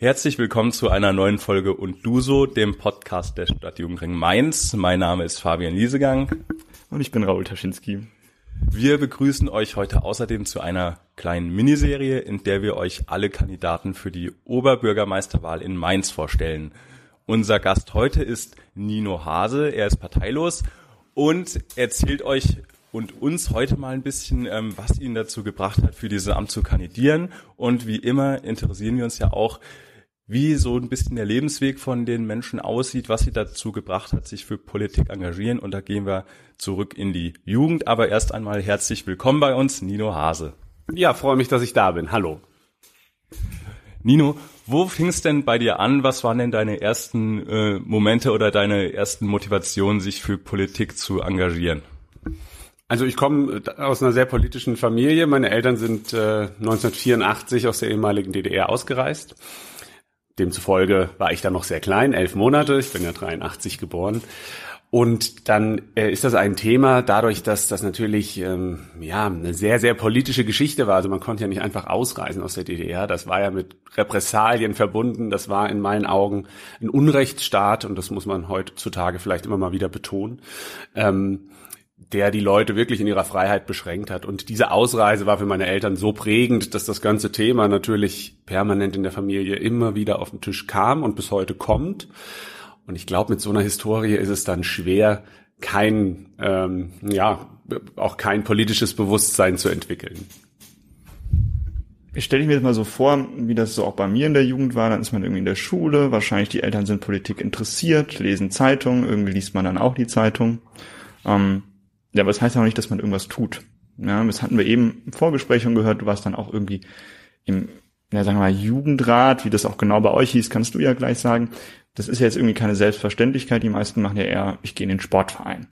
Herzlich willkommen zu einer neuen Folge und du so, dem Podcast der Stadtjugendring Mainz. Mein Name ist Fabian Liesegang. Und ich bin Raul Taschinski. Wir begrüßen euch heute außerdem zu einer kleinen Miniserie, in der wir euch alle Kandidaten für die Oberbürgermeisterwahl in Mainz vorstellen. Unser Gast heute ist Nino Hase. Er ist parteilos und erzählt euch und uns heute mal ein bisschen, ähm, was ihn dazu gebracht hat, für dieses Amt zu kandidieren. Und wie immer interessieren wir uns ja auch, wie so ein bisschen der Lebensweg von den Menschen aussieht, was sie dazu gebracht hat, sich für Politik engagieren. Und da gehen wir zurück in die Jugend. Aber erst einmal herzlich willkommen bei uns, Nino Hase. Ja, freue mich, dass ich da bin. Hallo. Nino, wo fing es denn bei dir an? Was waren denn deine ersten äh, Momente oder deine ersten Motivationen, sich für Politik zu engagieren? Also ich komme aus einer sehr politischen Familie. Meine Eltern sind äh, 1984 aus der ehemaligen DDR ausgereist Demzufolge war ich dann noch sehr klein, elf Monate. Ich bin ja 83 geboren. Und dann äh, ist das ein Thema, dadurch, dass das natürlich ähm, ja eine sehr, sehr politische Geschichte war. Also man konnte ja nicht einfach ausreisen aus der DDR. Das war ja mit Repressalien verbunden. Das war in meinen Augen ein Unrechtsstaat und das muss man heutzutage vielleicht immer mal wieder betonen. Ähm, der die Leute wirklich in ihrer Freiheit beschränkt hat. Und diese Ausreise war für meine Eltern so prägend, dass das ganze Thema natürlich permanent in der Familie immer wieder auf den Tisch kam und bis heute kommt. Und ich glaube, mit so einer Historie ist es dann schwer, kein, ähm, ja, auch kein politisches Bewusstsein zu entwickeln. Ich stelle mir das mal so vor, wie das so auch bei mir in der Jugend war. Dann ist man irgendwie in der Schule, wahrscheinlich die Eltern sind Politik interessiert, lesen Zeitungen, irgendwie liest man dann auch die Zeitung. Ähm, ja, aber das heißt ja auch nicht, dass man irgendwas tut. Ja, das hatten wir eben im Vorgespräch schon gehört, du warst dann auch irgendwie im, ja, sagen wir mal, Jugendrat, wie das auch genau bei euch hieß, kannst du ja gleich sagen. Das ist ja jetzt irgendwie keine Selbstverständlichkeit. Die meisten machen ja eher, ich gehe in den Sportverein.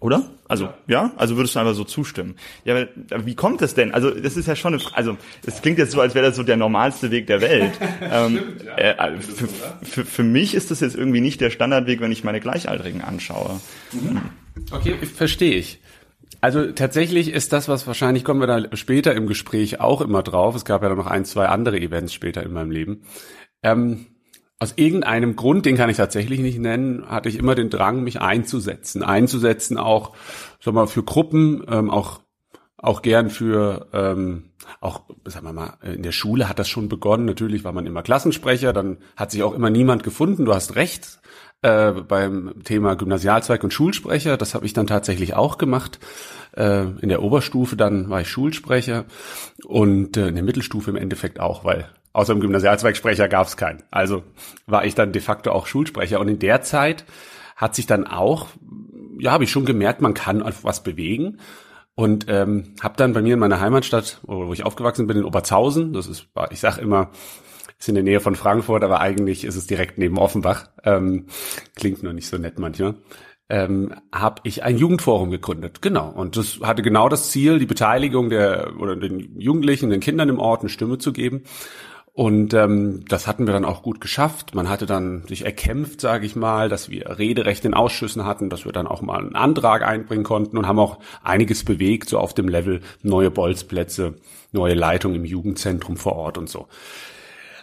Oder? Also, ja. ja? Also würdest du einfach so zustimmen. Ja, aber wie kommt das denn? Also, das ist ja schon eine, also, es klingt jetzt so, als wäre das so der normalste Weg der Welt. ähm, Stimmt, ja. äh, für, für, für mich ist das jetzt irgendwie nicht der Standardweg, wenn ich meine Gleichaltrigen anschaue. Mhm. Okay, verstehe ich. Also tatsächlich ist das, was wahrscheinlich kommen wir da später im Gespräch auch immer drauf. Es gab ja noch ein, zwei andere Events später in meinem Leben. Ähm, aus irgendeinem Grund, den kann ich tatsächlich nicht nennen, hatte ich immer den Drang, mich einzusetzen. Einzusetzen auch, sag mal, für Gruppen, ähm, auch auch gern für ähm, auch sagen wir mal in der Schule hat das schon begonnen natürlich war man immer Klassensprecher dann hat sich auch immer niemand gefunden du hast recht äh, beim Thema Gymnasialzweig und Schulsprecher. Das habe ich dann tatsächlich auch gemacht. Äh, in der Oberstufe dann war ich Schulsprecher und äh, in der Mittelstufe im Endeffekt auch, weil außer dem Gymnasialzweigsprecher gab es keinen. Also war ich dann de facto auch Schulsprecher. Und in der Zeit hat sich dann auch, ja, habe ich schon gemerkt, man kann was bewegen. Und ähm, habe dann bei mir in meiner Heimatstadt, wo ich aufgewachsen bin, in Oberzhausen, das ist, ich sag immer, ist in der Nähe von Frankfurt, aber eigentlich ist es direkt neben Offenbach. Ähm, klingt nur nicht so nett manchmal. Ähm, habe ich ein Jugendforum gegründet. Genau. Und das hatte genau das Ziel, die Beteiligung der oder den Jugendlichen, den Kindern im Ort eine Stimme zu geben. Und ähm, das hatten wir dann auch gut geschafft. Man hatte dann sich erkämpft, sage ich mal, dass wir Rederecht in Ausschüssen hatten, dass wir dann auch mal einen Antrag einbringen konnten und haben auch einiges bewegt, so auf dem Level neue Bolzplätze, neue Leitung im Jugendzentrum vor Ort und so.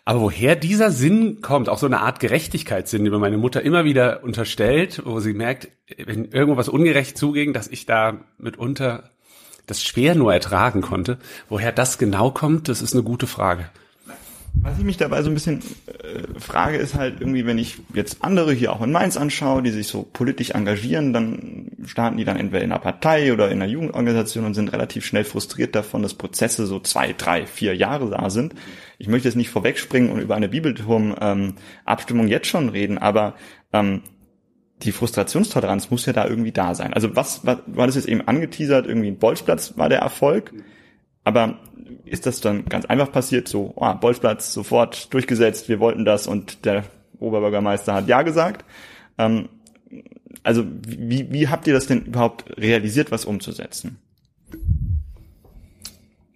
Aber woher dieser Sinn kommt, auch so eine Art Gerechtigkeitssinn, die mir meine Mutter immer wieder unterstellt, wo sie merkt, wenn irgendwo was ungerecht zuging, dass ich da mitunter das schwer nur ertragen konnte. Woher das genau kommt, das ist eine gute Frage. Was ich mich dabei so ein bisschen äh, frage, ist halt irgendwie, wenn ich jetzt andere hier auch in Mainz anschaue, die sich so politisch engagieren, dann starten die dann entweder in einer Partei oder in einer Jugendorganisation und sind relativ schnell frustriert davon, dass Prozesse so zwei, drei, vier Jahre da sind. Ich möchte jetzt nicht vorwegspringen und über eine Bibelturm-Abstimmung ähm, jetzt schon reden, aber ähm, die Frustrationstoleranz muss ja da irgendwie da sein. Also was, was war das jetzt eben angeteasert, irgendwie ein Bolzplatz war der Erfolg, aber ist das dann ganz einfach passiert, so, oh, Bolzplatz sofort durchgesetzt, wir wollten das und der Oberbürgermeister hat Ja gesagt. Ähm, also wie, wie habt ihr das denn überhaupt realisiert, was umzusetzen?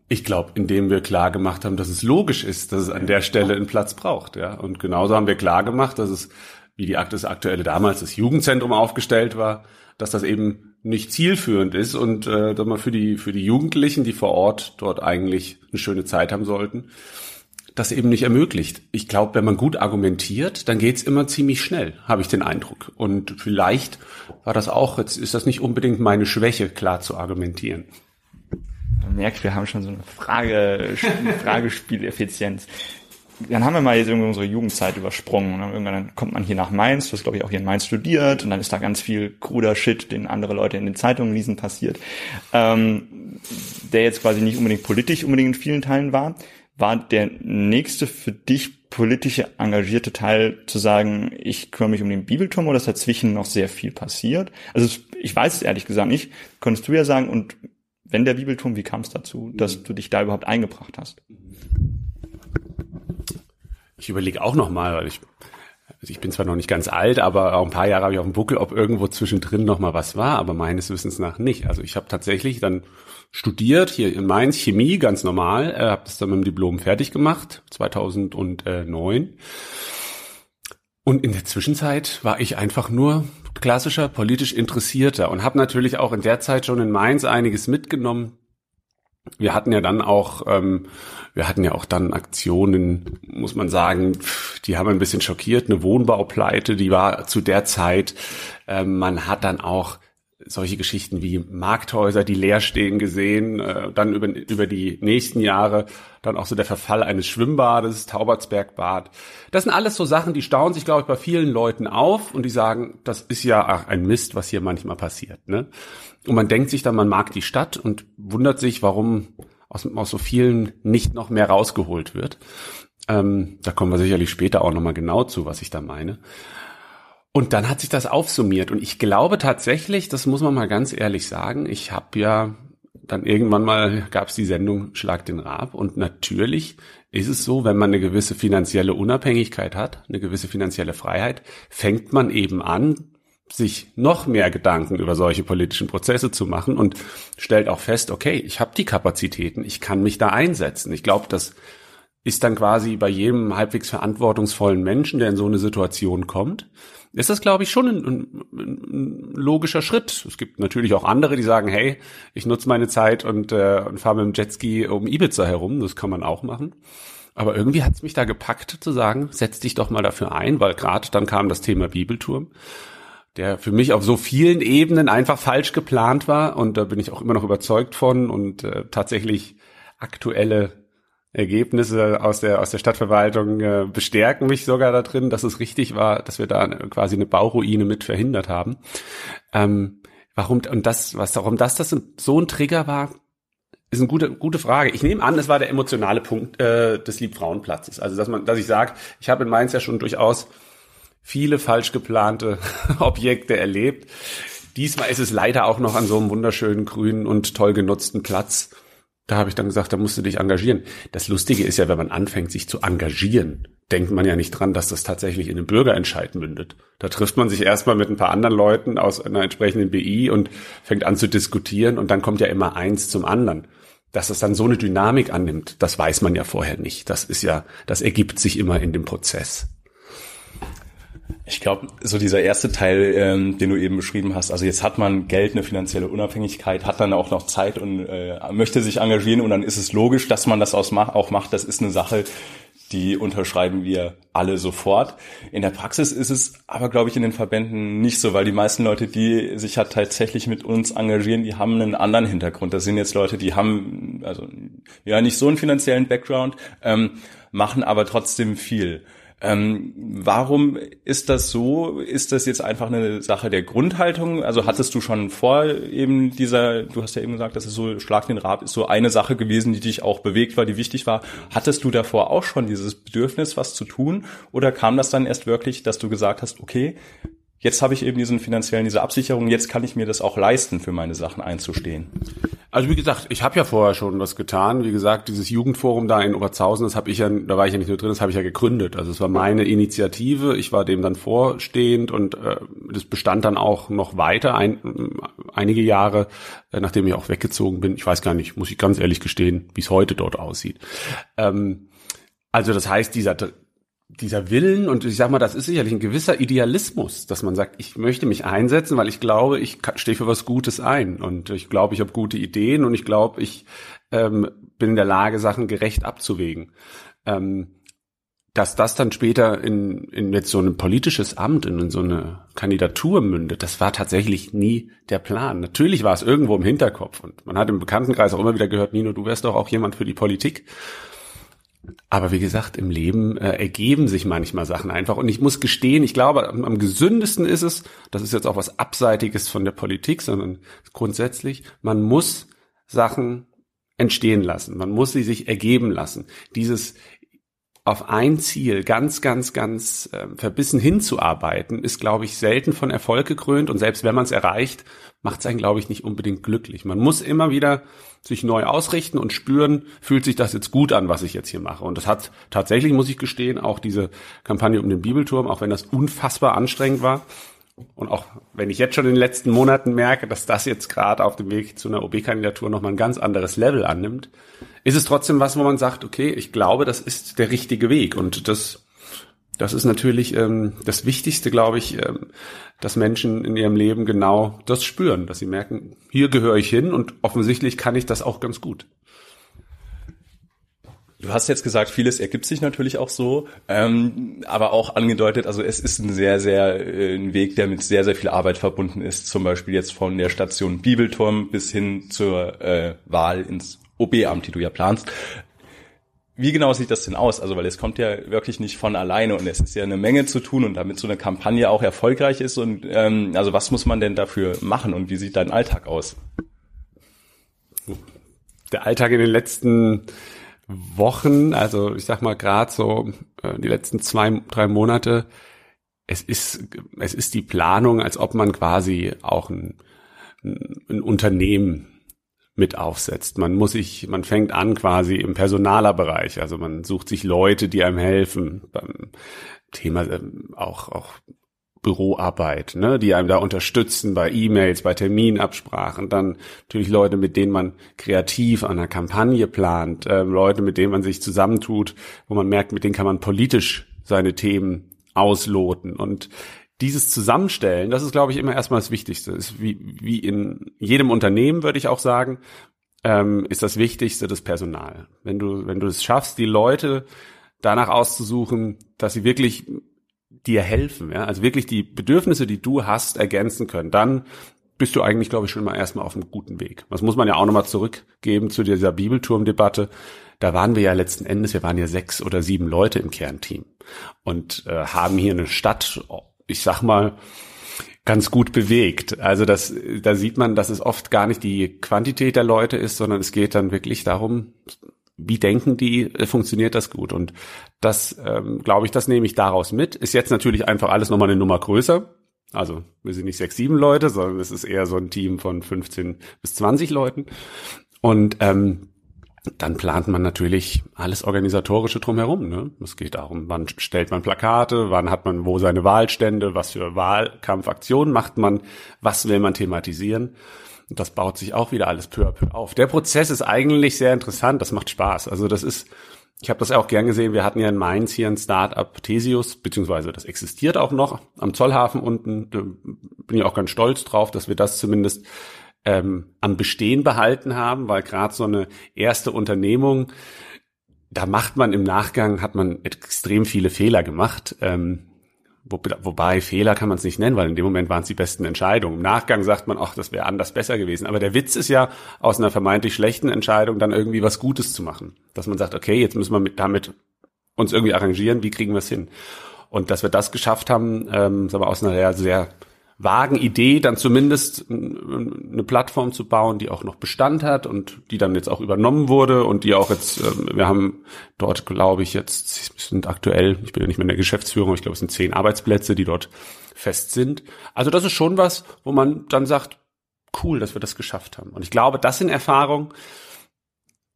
Ich glaube, indem wir klar gemacht haben, dass es logisch ist, dass es an der Stelle einen Platz braucht, ja. Und genauso haben wir klar gemacht, dass es, wie die das aktuelle damals das Jugendzentrum aufgestellt war, dass das eben nicht zielführend ist und äh, man für die für die Jugendlichen, die vor Ort dort eigentlich eine schöne Zeit haben sollten, das eben nicht ermöglicht. Ich glaube, wenn man gut argumentiert, dann geht's immer ziemlich schnell, habe ich den Eindruck. Und vielleicht war das auch, jetzt ist das nicht unbedingt meine Schwäche, klar zu argumentieren. Man merkt, wir haben schon so eine Frage, Fragespieleffizienz. Dann haben wir mal jetzt irgendwie unsere Jugendzeit übersprungen und dann irgendwann kommt man hier nach Mainz, du hast glaube ich auch hier in Mainz studiert und dann ist da ganz viel kruder Shit, den andere Leute in den Zeitungen lesen, passiert, ähm, der jetzt quasi nicht unbedingt politisch unbedingt in vielen Teilen war war der nächste für dich politische engagierte Teil zu sagen, ich kümmere mich um den Bibelturm oder ist dazwischen noch sehr viel passiert? Also ich weiß es ehrlich gesagt nicht. Könntest du ja sagen, und wenn der Bibelturm, wie kam es dazu, dass du dich da überhaupt eingebracht hast? Ich überlege auch noch mal, weil ich also ich bin zwar noch nicht ganz alt, aber auch ein paar Jahre habe ich auf dem Buckel, ob irgendwo zwischendrin noch mal was war, aber meines Wissens nach nicht. Also ich habe tatsächlich dann studiert hier in Mainz Chemie ganz normal, äh, habe das dann mit dem Diplom fertig gemacht 2009. Und in der Zwischenzeit war ich einfach nur klassischer politisch Interessierter und habe natürlich auch in der Zeit schon in Mainz einiges mitgenommen. Wir hatten ja dann auch, ähm, wir hatten ja auch dann Aktionen, muss man sagen, die haben ein bisschen schockiert. Eine Wohnbaupleite, die war zu der Zeit. Ähm, man hat dann auch solche Geschichten wie Markthäuser, die leer stehen, gesehen. Äh, dann über, über die nächsten Jahre dann auch so der Verfall eines Schwimmbades, Taubertsbergbad. Das sind alles so Sachen, die staunen sich, glaube ich, bei vielen Leuten auf und die sagen, das ist ja ach, ein Mist, was hier manchmal passiert. Ne? Und man denkt sich dann, man mag die Stadt und wundert sich, warum aus, aus so vielen nicht noch mehr rausgeholt wird. Ähm, da kommen wir sicherlich später auch nochmal genau zu, was ich da meine. Und dann hat sich das aufsummiert. Und ich glaube tatsächlich, das muss man mal ganz ehrlich sagen, ich habe ja dann irgendwann mal gab es die Sendung Schlag den Rab. Und natürlich ist es so, wenn man eine gewisse finanzielle Unabhängigkeit hat, eine gewisse finanzielle Freiheit, fängt man eben an, sich noch mehr Gedanken über solche politischen Prozesse zu machen und stellt auch fest, okay, ich habe die Kapazitäten, ich kann mich da einsetzen. Ich glaube, das ist dann quasi bei jedem halbwegs verantwortungsvollen Menschen, der in so eine Situation kommt, ist das, glaube ich, schon ein, ein, ein, logischer Schritt. Es gibt natürlich auch andere, die sagen, hey, ich nutze meine Zeit und, äh, und fahre mit dem Jetski um Ibiza herum. Das kann man auch machen. Aber irgendwie hat es mich da gepackt zu sagen, setz dich doch mal dafür ein, weil gerade dann kam das Thema Bibelturm, der für mich auf so vielen Ebenen einfach falsch geplant war. Und da bin ich auch immer noch überzeugt von und äh, tatsächlich aktuelle Ergebnisse aus der aus der Stadtverwaltung äh, bestärken mich sogar da drin, dass es richtig war, dass wir da quasi eine Bauruine mit verhindert haben. Ähm, warum und das, was warum das das so ein Trigger war, ist eine gute gute Frage. Ich nehme an, es war der emotionale Punkt äh, des Liebfrauenplatzes. Also dass man, dass ich sage, ich habe in Mainz ja schon durchaus viele falsch geplante Objekte erlebt. Diesmal ist es leider auch noch an so einem wunderschönen grünen und toll genutzten Platz da habe ich dann gesagt, da musst du dich engagieren. Das Lustige ist ja, wenn man anfängt, sich zu engagieren, denkt man ja nicht dran, dass das tatsächlich in einem Bürgerentscheid mündet. Da trifft man sich erstmal mit ein paar anderen Leuten aus einer entsprechenden BI und fängt an zu diskutieren und dann kommt ja immer eins zum anderen. Dass es dann so eine Dynamik annimmt, das weiß man ja vorher nicht. Das ist ja, das ergibt sich immer in dem Prozess. Ich glaube, so dieser erste Teil, ähm, den du eben beschrieben hast, also jetzt hat man Geld, eine finanzielle Unabhängigkeit, hat dann auch noch Zeit und äh, möchte sich engagieren und dann ist es logisch, dass man das auch macht. Das ist eine Sache, die unterschreiben wir alle sofort. In der Praxis ist es aber, glaube ich, in den Verbänden nicht so, weil die meisten Leute, die sich halt tatsächlich mit uns engagieren, die haben einen anderen Hintergrund. Das sind jetzt Leute, die haben also ja nicht so einen finanziellen Background, ähm, machen aber trotzdem viel. Ähm, warum ist das so? Ist das jetzt einfach eine Sache der Grundhaltung? Also hattest du schon vor eben dieser, du hast ja eben gesagt, dass es so Schlag den Rab ist so eine Sache gewesen, die dich auch bewegt war, die wichtig war. Hattest du davor auch schon dieses Bedürfnis, was zu tun? Oder kam das dann erst wirklich, dass du gesagt hast, okay, jetzt habe ich eben diesen finanziellen, diese Absicherung, jetzt kann ich mir das auch leisten, für meine Sachen einzustehen. Also wie gesagt, ich habe ja vorher schon was getan. Wie gesagt, dieses Jugendforum da in Oberzhausen, das habe ich ja, da war ich ja nicht nur drin, das habe ich ja gegründet. Also es war meine Initiative. Ich war dem dann vorstehend und äh, das bestand dann auch noch weiter, ein, einige Jahre, äh, nachdem ich auch weggezogen bin. Ich weiß gar nicht, muss ich ganz ehrlich gestehen, wie es heute dort aussieht. Ähm, also das heißt, dieser dieser Willen und ich sag mal, das ist sicherlich ein gewisser Idealismus, dass man sagt, ich möchte mich einsetzen, weil ich glaube, ich stehe für was Gutes ein und ich glaube, ich habe gute Ideen und ich glaube, ich ähm, bin in der Lage, Sachen gerecht abzuwägen. Ähm, dass das dann später in, in jetzt so ein politisches Amt, in, in so eine Kandidatur mündet, das war tatsächlich nie der Plan. Natürlich war es irgendwo im Hinterkopf und man hat im Bekanntenkreis auch immer wieder gehört, Nino, du wärst doch auch jemand für die Politik. Aber wie gesagt, im Leben äh, ergeben sich manchmal Sachen einfach. Und ich muss gestehen, ich glaube, am, am gesündesten ist es, das ist jetzt auch was Abseitiges von der Politik, sondern grundsätzlich, man muss Sachen entstehen lassen. Man muss sie sich ergeben lassen. Dieses auf ein Ziel ganz, ganz, ganz äh, verbissen hinzuarbeiten, ist, glaube ich, selten von Erfolg gekrönt. Und selbst wenn man es erreicht, macht es einen, glaube ich, nicht unbedingt glücklich. Man muss immer wieder sich neu ausrichten und spüren, fühlt sich das jetzt gut an, was ich jetzt hier mache. Und das hat tatsächlich, muss ich gestehen, auch diese Kampagne um den Bibelturm, auch wenn das unfassbar anstrengend war, und auch wenn ich jetzt schon in den letzten Monaten merke, dass das jetzt gerade auf dem Weg zu einer OB-Kandidatur nochmal ein ganz anderes Level annimmt, ist es trotzdem was, wo man sagt, okay, ich glaube, das ist der richtige Weg. Und das, das ist natürlich ähm, das Wichtigste, glaube ich, ähm, dass Menschen in ihrem Leben genau das spüren, dass sie merken, hier gehöre ich hin und offensichtlich kann ich das auch ganz gut. Du hast jetzt gesagt, vieles ergibt sich natürlich auch so, ähm, aber auch angedeutet, also es ist ein sehr, sehr äh, ein Weg, der mit sehr, sehr viel Arbeit verbunden ist. Zum Beispiel jetzt von der Station Bibelturm bis hin zur äh, Wahl ins OB-Amt, die du ja planst. Wie genau sieht das denn aus? Also, weil es kommt ja wirklich nicht von alleine und es ist ja eine Menge zu tun und damit so eine Kampagne auch erfolgreich ist und ähm, also was muss man denn dafür machen und wie sieht dein Alltag aus? Der Alltag in den letzten Wochen, also ich sag mal gerade so äh, die letzten zwei, drei Monate, es ist, es ist die Planung, als ob man quasi auch ein, ein Unternehmen mit aufsetzt. Man muss sich, man fängt an quasi im Personalerbereich, also man sucht sich Leute, die einem helfen. Beim Thema ähm, auch auch Büroarbeit, ne, die einem da unterstützen bei E-Mails, bei Terminabsprachen, dann natürlich Leute, mit denen man kreativ an einer Kampagne plant, äh, Leute, mit denen man sich zusammentut, wo man merkt, mit denen kann man politisch seine Themen ausloten. Und dieses Zusammenstellen, das ist, glaube ich, immer erstmal das Wichtigste. Ist wie, wie in jedem Unternehmen, würde ich auch sagen, ähm, ist das Wichtigste das Personal. Wenn du, wenn du es schaffst, die Leute danach auszusuchen, dass sie wirklich dir helfen, ja, also wirklich die Bedürfnisse, die du hast, ergänzen können, dann bist du eigentlich, glaube ich, schon mal erstmal auf einem guten Weg. Das muss man ja auch nochmal zurückgeben zu dieser Bibelturmdebatte. Da waren wir ja letzten Endes, wir waren ja sechs oder sieben Leute im Kernteam und äh, haben hier eine Stadt, ich sag mal, ganz gut bewegt. Also das, da sieht man, dass es oft gar nicht die Quantität der Leute ist, sondern es geht dann wirklich darum, wie denken die, äh, funktioniert das gut? Und das, ähm, glaube ich, das nehme ich daraus mit. Ist jetzt natürlich einfach alles nochmal eine Nummer größer. Also wir sind nicht sechs, sieben Leute, sondern es ist eher so ein Team von 15 bis 20 Leuten. Und ähm, dann plant man natürlich alles organisatorische drumherum. Ne? Es geht darum, wann stellt man Plakate, wann hat man wo seine Wahlstände, was für Wahlkampfaktionen macht man, was will man thematisieren. Und das baut sich auch wieder alles peu à peu auf. Der Prozess ist eigentlich sehr interessant, das macht Spaß. Also das ist, ich habe das auch gern gesehen, wir hatten ja in Mainz hier ein Start-up Thesius, beziehungsweise das existiert auch noch am Zollhafen unten. Da bin ich auch ganz stolz drauf, dass wir das zumindest ähm, am Bestehen behalten haben, weil gerade so eine erste Unternehmung, da macht man im Nachgang, hat man extrem viele Fehler gemacht. Ähm, wo, wobei Fehler kann man es nicht nennen, weil in dem Moment waren es die besten Entscheidungen. Im Nachgang sagt man, ach, das wäre anders besser gewesen. Aber der Witz ist ja, aus einer vermeintlich schlechten Entscheidung dann irgendwie was Gutes zu machen. Dass man sagt, okay, jetzt müssen wir mit, damit uns irgendwie arrangieren, wie kriegen wir es hin? Und dass wir das geschafft haben, ähm, sagen wir, aus einer sehr vagen Idee, dann zumindest eine Plattform zu bauen, die auch noch Bestand hat und die dann jetzt auch übernommen wurde und die auch jetzt, ähm, wir haben dort, glaube ich, jetzt sind aktuell, ich bin ja nicht mehr in der Geschäftsführung, ich glaube, es sind zehn Arbeitsplätze, die dort fest sind. Also das ist schon was, wo man dann sagt, cool, dass wir das geschafft haben. Und ich glaube, das sind Erfahrungen,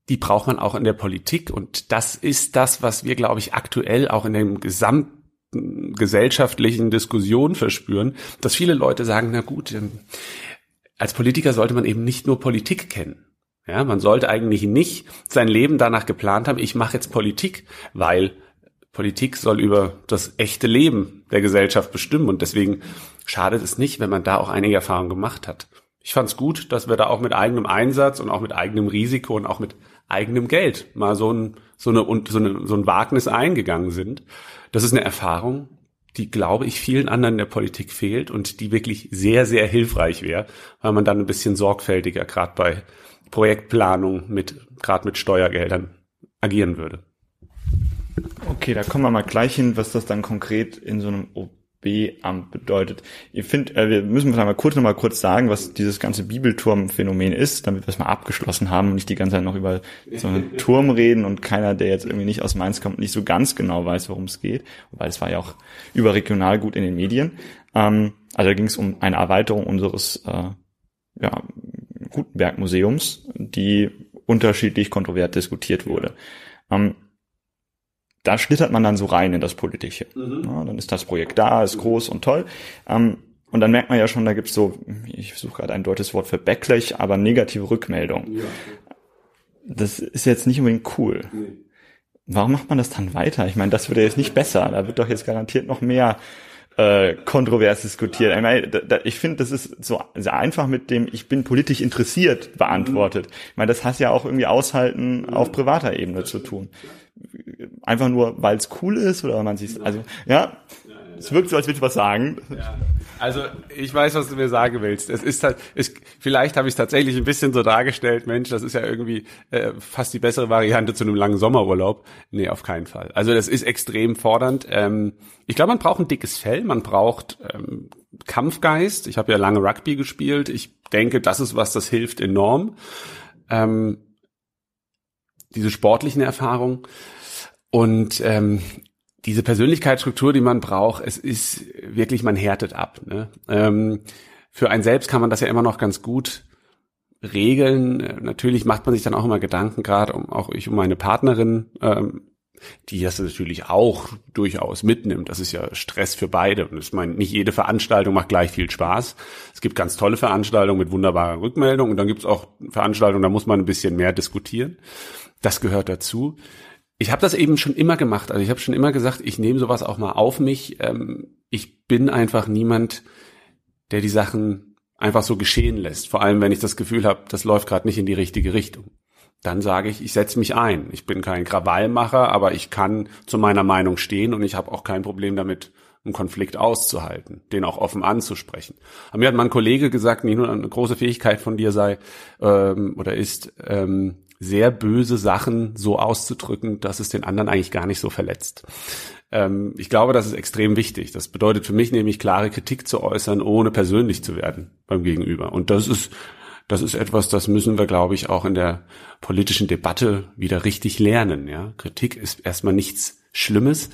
die braucht man auch in der Politik und das ist das, was wir, glaube ich, aktuell auch in dem gesamten gesellschaftlichen Diskussion verspüren, dass viele Leute sagen, na gut, ähm, als Politiker sollte man eben nicht nur Politik kennen. Ja, man sollte eigentlich nicht sein Leben danach geplant haben, ich mache jetzt Politik, weil Politik soll über das echte Leben der Gesellschaft bestimmen und deswegen schadet es nicht, wenn man da auch einige Erfahrungen gemacht hat. Ich fand es gut, dass wir da auch mit eigenem Einsatz und auch mit eigenem Risiko und auch mit eigenem Geld mal so ein, so eine, so eine, so ein Wagnis eingegangen sind. Das ist eine Erfahrung, die, glaube ich, vielen anderen in der Politik fehlt und die wirklich sehr, sehr hilfreich wäre, weil man dann ein bisschen sorgfältiger gerade bei Projektplanung mit, gerade mit Steuergeldern agieren würde. Okay, da kommen wir mal gleich hin, was das dann konkret in so einem OB-Amt bedeutet. Ihr findet, äh, wir müssen mal kurz noch mal kurz sagen, was dieses ganze Bibelturm-Phänomen ist, damit wir es mal abgeschlossen haben und nicht die ganze Zeit noch über so einen Turm reden und keiner, der jetzt irgendwie nicht aus Mainz kommt, nicht so ganz genau weiß, worum es geht, weil es war ja auch überregional gut in den Medien. Ähm, also da ging es um eine Erweiterung unseres äh, ja, Gutenberg-Museums, die unterschiedlich kontrovert diskutiert wurde. Ähm, da schlittert man dann so rein in das Politische. Mhm. Ja, dann ist das Projekt da, ist groß und toll. Ähm, und dann merkt man ja schon, da gibt's so, ich suche gerade ein deutsches Wort für Backlash, aber negative Rückmeldungen. Ja. Das ist jetzt nicht unbedingt cool. Nee. Warum macht man das dann weiter? Ich meine, das wird ja jetzt nicht besser. Da wird doch jetzt garantiert noch mehr äh, kontrovers diskutiert. Ich, meine, da, da, ich finde, das ist so sehr einfach mit dem Ich bin politisch interessiert beantwortet. Ich meine, das hat ja auch irgendwie aushalten auf privater Ebene zu tun. Einfach nur, weil es cool ist oder man sich, also ja, es wirkt so, als würde ich was sagen. Ja. Also ich weiß, was du mir sagen willst. Es ist halt, es, vielleicht habe ich es tatsächlich ein bisschen so dargestellt, Mensch, das ist ja irgendwie äh, fast die bessere Variante zu einem langen Sommerurlaub. Nee, auf keinen Fall. Also das ist extrem fordernd. Ähm, ich glaube, man braucht ein dickes Fell, man braucht ähm, Kampfgeist. Ich habe ja lange Rugby gespielt. Ich denke, das ist was, das hilft enorm. Ähm, diese sportlichen Erfahrungen. Und ähm, diese Persönlichkeitsstruktur, die man braucht, es ist wirklich, man härtet ab. Ne? Ähm, für einen selbst kann man das ja immer noch ganz gut regeln. Natürlich macht man sich dann auch immer Gedanken, gerade um auch ich um meine Partnerin, ähm, die das natürlich auch durchaus mitnimmt. Das ist ja Stress für beide. Und ich meine, nicht jede Veranstaltung macht gleich viel Spaß. Es gibt ganz tolle Veranstaltungen mit wunderbarer Rückmeldung und dann gibt es auch Veranstaltungen, da muss man ein bisschen mehr diskutieren. Das gehört dazu. Ich habe das eben schon immer gemacht. Also ich habe schon immer gesagt, ich nehme sowas auch mal auf mich. Ähm, ich bin einfach niemand, der die Sachen einfach so geschehen lässt. Vor allem, wenn ich das Gefühl habe, das läuft gerade nicht in die richtige Richtung. Dann sage ich, ich setze mich ein. Ich bin kein Krawallmacher, aber ich kann zu meiner Meinung stehen und ich habe auch kein Problem damit, einen Konflikt auszuhalten, den auch offen anzusprechen. Aber mir hat mein Kollege gesagt, nicht nur eine große Fähigkeit von dir sei ähm, oder ist, ähm, sehr böse Sachen so auszudrücken, dass es den anderen eigentlich gar nicht so verletzt. Ähm, ich glaube, das ist extrem wichtig. Das bedeutet für mich nämlich klare Kritik zu äußern, ohne persönlich zu werden beim Gegenüber. Und das ist das ist etwas, das müssen wir, glaube ich, auch in der politischen Debatte wieder richtig lernen. Ja? Kritik ist erstmal nichts Schlimmes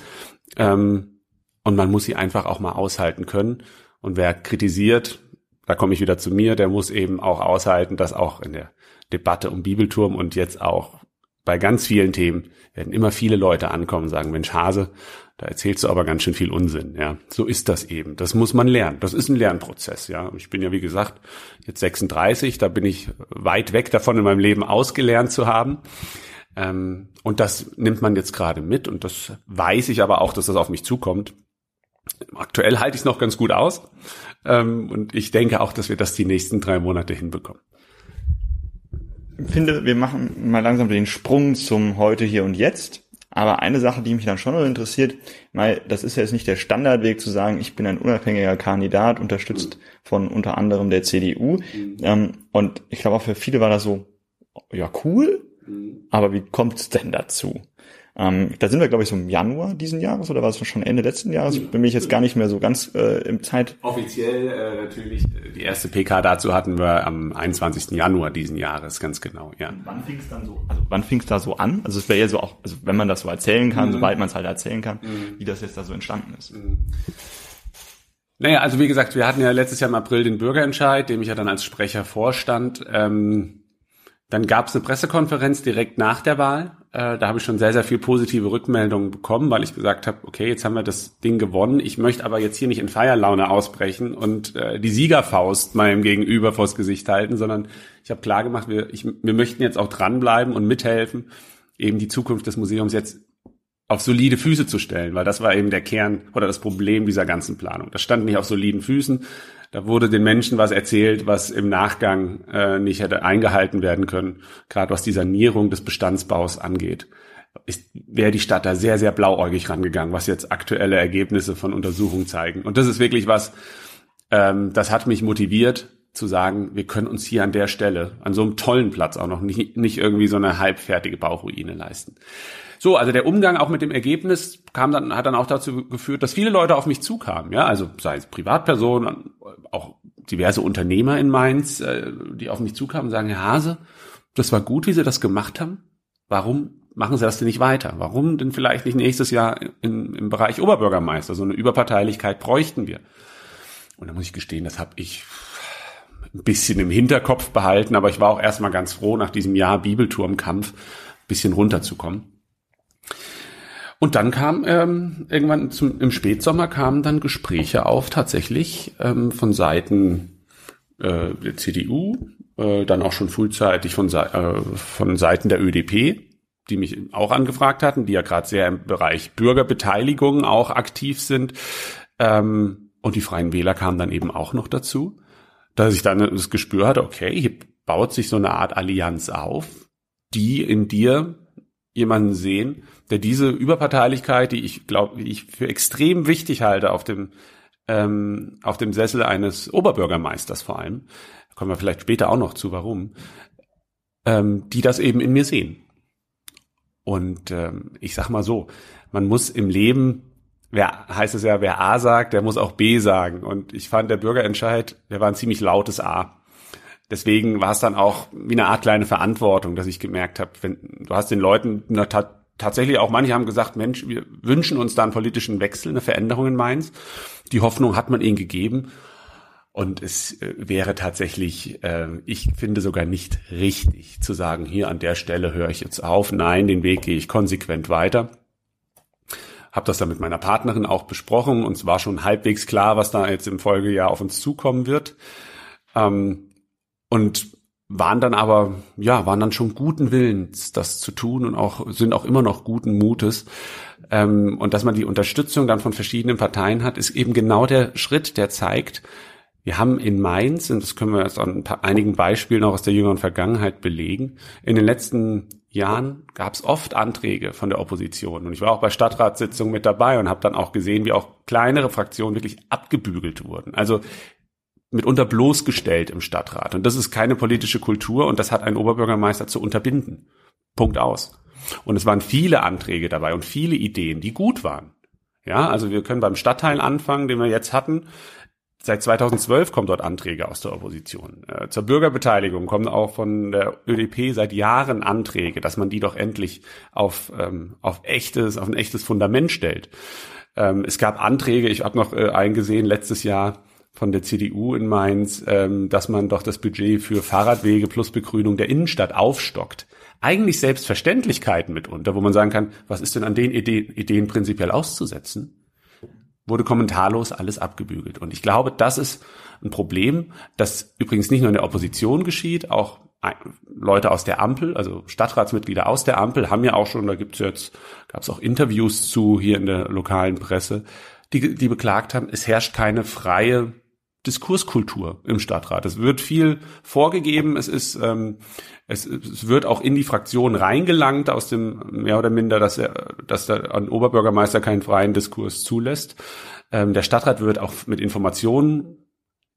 ähm, und man muss sie einfach auch mal aushalten können. Und wer kritisiert, da komme ich wieder zu mir, der muss eben auch aushalten, dass auch in der Debatte um Bibelturm und jetzt auch bei ganz vielen Themen werden immer viele Leute ankommen und sagen, Mensch Hase, da erzählst du aber ganz schön viel Unsinn, ja. So ist das eben. Das muss man lernen. Das ist ein Lernprozess, ja. Ich bin ja, wie gesagt, jetzt 36, da bin ich weit weg davon, in meinem Leben ausgelernt zu haben. Ähm, und das nimmt man jetzt gerade mit und das weiß ich aber auch, dass das auf mich zukommt. Aktuell halte ich es noch ganz gut aus. Ähm, und ich denke auch, dass wir das die nächsten drei Monate hinbekommen finde, wir machen mal langsam den Sprung zum heute, hier und jetzt. Aber eine Sache, die mich dann schon noch interessiert, weil das ist ja jetzt nicht der Standardweg zu sagen, ich bin ein unabhängiger Kandidat, unterstützt von unter anderem der CDU. Ähm, und ich glaube auch für viele war das so, ja cool, mhm. aber wie kommt es denn dazu? Ähm, da sind wir, glaube ich, so im Januar diesen Jahres oder war es schon Ende letzten Jahres? Bin ich jetzt gar nicht mehr so ganz äh, im Zeit. Offiziell äh, natürlich, die erste PK dazu hatten wir am 21. Januar diesen Jahres, ganz genau, ja. Und wann fing es dann so, also wann fing es da so an? Also es wäre ja so auch, also wenn man das so erzählen kann, mhm. sobald man es halt erzählen kann, mhm. wie das jetzt da so entstanden ist. Mhm. Naja, also wie gesagt, wir hatten ja letztes Jahr im April den Bürgerentscheid, dem ich ja dann als Sprecher vorstand. Ähm, dann gab es eine Pressekonferenz direkt nach der Wahl. Äh, da habe ich schon sehr, sehr viel positive Rückmeldungen bekommen, weil ich gesagt habe, okay, jetzt haben wir das Ding gewonnen. Ich möchte aber jetzt hier nicht in Feierlaune ausbrechen und äh, die Siegerfaust meinem Gegenüber vors Gesicht halten, sondern ich habe klar gemacht, wir, ich, wir möchten jetzt auch dranbleiben und mithelfen, eben die Zukunft des Museums jetzt auf solide Füße zu stellen, weil das war eben der Kern oder das Problem dieser ganzen Planung. Das stand nicht auf soliden Füßen. Da wurde den Menschen was erzählt, was im Nachgang äh, nicht hätte eingehalten werden können, gerade was die Sanierung des Bestandsbaus angeht. Wäre die Stadt da sehr, sehr blauäugig rangegangen, was jetzt aktuelle Ergebnisse von Untersuchungen zeigen. Und das ist wirklich was, ähm, das hat mich motiviert, zu sagen, wir können uns hier an der Stelle, an so einem tollen Platz auch noch nicht, nicht irgendwie so eine halbfertige Bauruine leisten. So, also der Umgang auch mit dem Ergebnis kam dann, hat dann auch dazu geführt, dass viele Leute auf mich zukamen, ja, also sei es Privatpersonen, auch diverse Unternehmer in Mainz, äh, die auf mich zukamen und sagen, Herr Hase, das war gut, wie Sie das gemacht haben. Warum machen Sie das denn nicht weiter? Warum denn vielleicht nicht nächstes Jahr in, im Bereich Oberbürgermeister? So eine Überparteilichkeit bräuchten wir. Und da muss ich gestehen, das habe ich ein bisschen im Hinterkopf behalten, aber ich war auch erstmal ganz froh, nach diesem Jahr Bibelturmkampf ein bisschen runterzukommen. Und dann kam ähm, irgendwann zum, im Spätsommer kamen dann Gespräche auf tatsächlich ähm, von Seiten äh, der CDU, äh, dann auch schon frühzeitig von, äh, von Seiten der ÖDP, die mich auch angefragt hatten, die ja gerade sehr im Bereich Bürgerbeteiligung auch aktiv sind. Ähm, und die Freien Wähler kamen dann eben auch noch dazu, dass ich dann das Gespür hatte, okay, hier baut sich so eine Art Allianz auf, die in dir jemanden sehen, der diese Überparteilichkeit, die ich glaube, ich für extrem wichtig halte auf dem ähm, auf dem Sessel eines Oberbürgermeisters vor allem, da kommen wir vielleicht später auch noch zu, warum, ähm, die das eben in mir sehen. Und ähm, ich sag mal so, man muss im Leben, wer heißt es ja, wer A sagt, der muss auch B sagen. Und ich fand der Bürgerentscheid, der war ein ziemlich lautes A. Deswegen war es dann auch wie eine Art kleine Verantwortung, dass ich gemerkt habe, wenn du hast den Leuten tatsächlich auch manche haben gesagt, Mensch, wir wünschen uns da einen politischen Wechsel, eine Veränderung in Mainz. Die Hoffnung hat man ihnen gegeben. Und es äh, wäre tatsächlich, äh, ich finde sogar nicht richtig zu sagen, hier an der Stelle höre ich jetzt auf. Nein, den Weg gehe ich konsequent weiter. Hab das dann mit meiner Partnerin auch besprochen und es war schon halbwegs klar, was da jetzt im Folgejahr auf uns zukommen wird. Ähm, und waren dann aber, ja, waren dann schon guten Willens, das zu tun und auch, sind auch immer noch guten Mutes. Ähm, und dass man die Unterstützung dann von verschiedenen Parteien hat, ist eben genau der Schritt, der zeigt, wir haben in Mainz, und das können wir jetzt an einigen Beispielen auch aus der jüngeren Vergangenheit belegen, in den letzten Jahren gab es oft Anträge von der Opposition. Und ich war auch bei Stadtratssitzungen mit dabei und habe dann auch gesehen, wie auch kleinere Fraktionen wirklich abgebügelt wurden. Also mitunter bloßgestellt im Stadtrat. Und das ist keine politische Kultur und das hat ein Oberbürgermeister zu unterbinden. Punkt aus. Und es waren viele Anträge dabei und viele Ideen, die gut waren. Ja, also wir können beim Stadtteil anfangen, den wir jetzt hatten. Seit 2012 kommen dort Anträge aus der Opposition. Äh, zur Bürgerbeteiligung kommen auch von der ÖDP seit Jahren Anträge, dass man die doch endlich auf, ähm, auf echtes, auf ein echtes Fundament stellt. Ähm, es gab Anträge, ich habe noch äh, eingesehen letztes Jahr, von der CDU in Mainz, ähm, dass man doch das Budget für Fahrradwege plus Begrünung der Innenstadt aufstockt. Eigentlich Selbstverständlichkeiten mitunter, wo man sagen kann, was ist denn an den Ideen, Ideen prinzipiell auszusetzen? Wurde kommentarlos alles abgebügelt. Und ich glaube, das ist ein Problem, das übrigens nicht nur in der Opposition geschieht, auch Leute aus der Ampel, also Stadtratsmitglieder aus der Ampel, haben ja auch schon, da gibt's jetzt, gab es auch Interviews zu hier in der lokalen Presse, die, die beklagt haben, es herrscht keine freie Diskurskultur im Stadtrat. Es wird viel vorgegeben, es ist, ähm, es, es wird auch in die Fraktion reingelangt aus dem mehr oder minder, dass er, dass der ein Oberbürgermeister keinen freien Diskurs zulässt. Ähm, der Stadtrat wird auch mit Informationen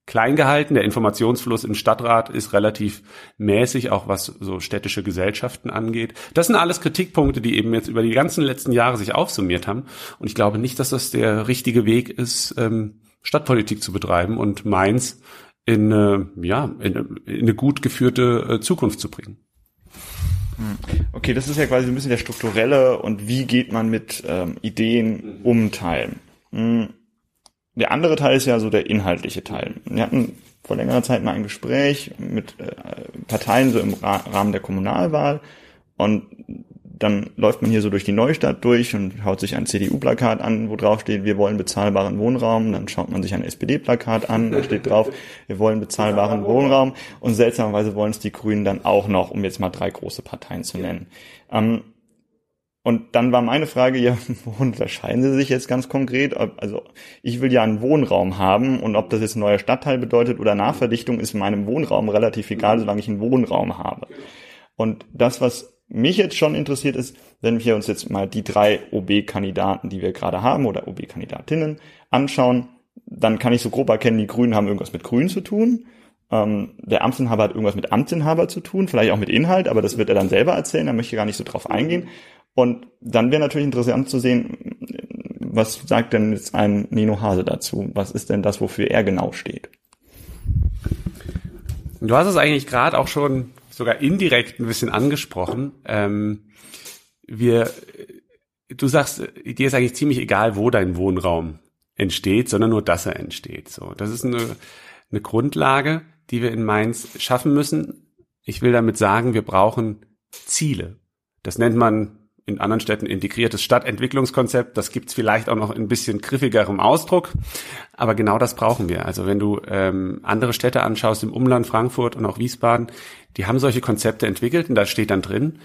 klein gehalten. Der Informationsfluss im Stadtrat ist relativ mäßig, auch was so städtische Gesellschaften angeht. Das sind alles Kritikpunkte, die eben jetzt über die ganzen letzten Jahre sich aufsummiert haben. Und ich glaube nicht, dass das der richtige Weg ist, ähm, Stadtpolitik zu betreiben und Mainz in, äh, ja, in, in eine gut geführte äh, Zukunft zu bringen. Hm. Okay, das ist ja quasi ein bisschen der strukturelle und wie geht man mit ähm, Ideen um Teil. Hm. Der andere Teil ist ja so der inhaltliche Teil. Wir hatten vor längerer Zeit mal ein Gespräch mit äh, Parteien so im Rahmen der Kommunalwahl und dann läuft man hier so durch die Neustadt durch und schaut sich ein CDU-Plakat an, wo drauf steht, wir wollen bezahlbaren Wohnraum. Dann schaut man sich ein SPD-Plakat an, da steht drauf, wir wollen bezahlbaren Wohnraum. Und seltsamerweise wollen es die Grünen dann auch noch, um jetzt mal drei große Parteien zu nennen. Ähm, Und dann war meine Frage, ja, wo unterscheiden sie sich jetzt ganz konkret? Also ich will ja einen Wohnraum haben und ob das jetzt ein neuer Stadtteil bedeutet oder Nachverdichtung, ist meinem Wohnraum relativ egal, solange ich einen Wohnraum habe. Und das, was mich jetzt schon interessiert ist, wenn wir uns jetzt mal die drei OB-Kandidaten, die wir gerade haben, oder OB-Kandidatinnen anschauen, dann kann ich so grob erkennen, die Grünen haben irgendwas mit Grün zu tun. Ähm, der Amtsinhaber hat irgendwas mit Amtsinhaber zu tun, vielleicht auch mit Inhalt, aber das wird er dann selber erzählen, da möchte ich gar nicht so drauf eingehen. Und dann wäre natürlich interessant zu sehen, was sagt denn jetzt ein Nino Hase dazu? Was ist denn das, wofür er genau steht? Du hast es eigentlich gerade auch schon sogar indirekt ein bisschen angesprochen. Ähm, wir, du sagst, dir ist eigentlich ziemlich egal, wo dein Wohnraum entsteht, sondern nur, dass er entsteht. So, das ist eine, eine Grundlage, die wir in Mainz schaffen müssen. Ich will damit sagen, wir brauchen Ziele. Das nennt man in anderen Städten integriertes Stadtentwicklungskonzept. Das gibt's vielleicht auch noch in ein bisschen griffigerem Ausdruck. Aber genau das brauchen wir. Also wenn du ähm, andere Städte anschaust im Umland Frankfurt und auch Wiesbaden, die haben solche Konzepte entwickelt und da steht dann drin,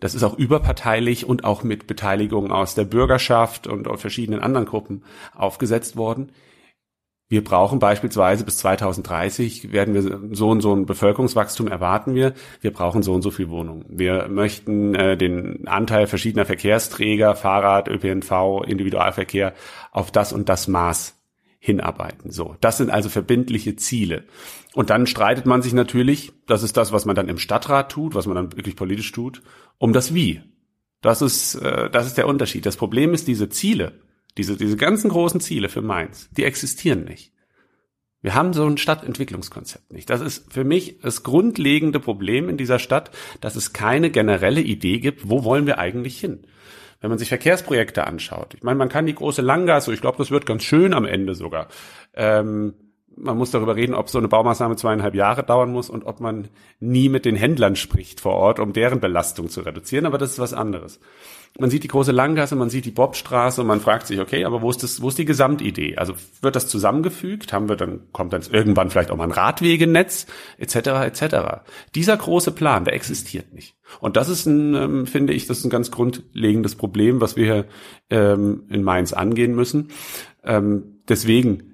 das ist auch überparteilich und auch mit Beteiligung aus der Bürgerschaft und verschiedenen anderen Gruppen aufgesetzt worden wir brauchen beispielsweise bis 2030 werden wir so und so ein Bevölkerungswachstum erwarten wir. Wir brauchen so und so viel Wohnungen. Wir möchten äh, den Anteil verschiedener Verkehrsträger, Fahrrad, ÖPNV, Individualverkehr auf das und das Maß hinarbeiten. So, das sind also verbindliche Ziele. Und dann streitet man sich natürlich, das ist das, was man dann im Stadtrat tut, was man dann wirklich politisch tut, um das Wie. Das ist, äh, das ist der Unterschied. Das Problem ist, diese Ziele, diese, diese ganzen großen Ziele für Mainz, die existieren nicht. Wir haben so ein Stadtentwicklungskonzept nicht. Das ist für mich das grundlegende Problem in dieser Stadt, dass es keine generelle Idee gibt, wo wollen wir eigentlich hin. Wenn man sich Verkehrsprojekte anschaut, ich meine, man kann die große Langgasse, ich glaube, das wird ganz schön am Ende sogar. Ähm, man muss darüber reden, ob so eine Baumaßnahme zweieinhalb Jahre dauern muss und ob man nie mit den Händlern spricht vor Ort, um deren Belastung zu reduzieren. Aber das ist was anderes man sieht die große Langgasse, man sieht die Bobstraße und man fragt sich, okay, aber wo ist das, wo ist die Gesamtidee? Also wird das zusammengefügt? Haben wir dann, kommt dann irgendwann vielleicht auch mal ein Radwegenetz, etc., etc. Dieser große Plan, der existiert nicht. Und das ist ein, ähm, finde ich, das ist ein ganz grundlegendes Problem, was wir hier ähm, in Mainz angehen müssen. Ähm, deswegen,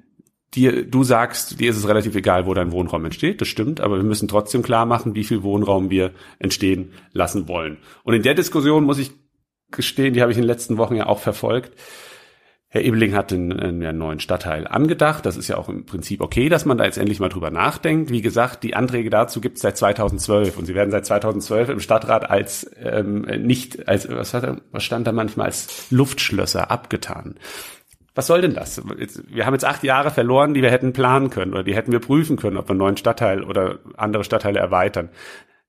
dir, du sagst, dir ist es relativ egal, wo dein Wohnraum entsteht, das stimmt, aber wir müssen trotzdem klar machen, wie viel Wohnraum wir entstehen lassen wollen. Und in der Diskussion muss ich gestehen, die habe ich in den letzten Wochen ja auch verfolgt. Herr Ebeling hat einen, einen neuen Stadtteil angedacht. Das ist ja auch im Prinzip okay, dass man da jetzt endlich mal drüber nachdenkt. Wie gesagt, die Anträge dazu gibt es seit 2012 und sie werden seit 2012 im Stadtrat als ähm, nicht als was, hat, was stand da manchmal als Luftschlösser abgetan. Was soll denn das? Wir haben jetzt acht Jahre verloren, die wir hätten planen können oder die hätten wir prüfen können, ob wir einen neuen Stadtteil oder andere Stadtteile erweitern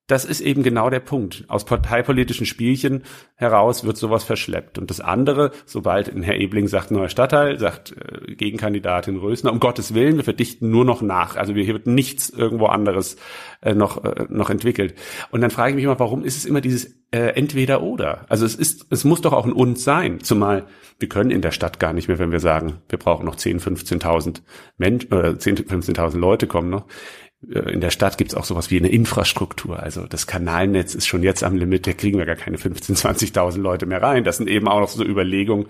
das ist eben genau der Punkt. Aus parteipolitischen Spielchen heraus wird sowas verschleppt. Und das andere, sobald Herr Ebling sagt, neuer Stadtteil, sagt äh, Gegenkandidatin Rösner, um Gottes Willen, wir verdichten nur noch nach. Also hier wird nichts irgendwo anderes äh, noch, äh, noch entwickelt. Und dann frage ich mich immer, warum ist es immer dieses äh, entweder oder? Also es ist, es muss doch auch ein und sein. Zumal wir können in der Stadt gar nicht mehr, wenn wir sagen, wir brauchen noch 10, 15.000 Menschen, oder 10, 15.000 Leute kommen noch äh, in der Stadt gibt es auch sowas wie eine Infrastruktur. Also das Kanalnetz ist schon jetzt am Limit, da kriegen wir gar keine 15.000, 20.000 Leute mehr rein. Das sind eben auch noch so Überlegungen,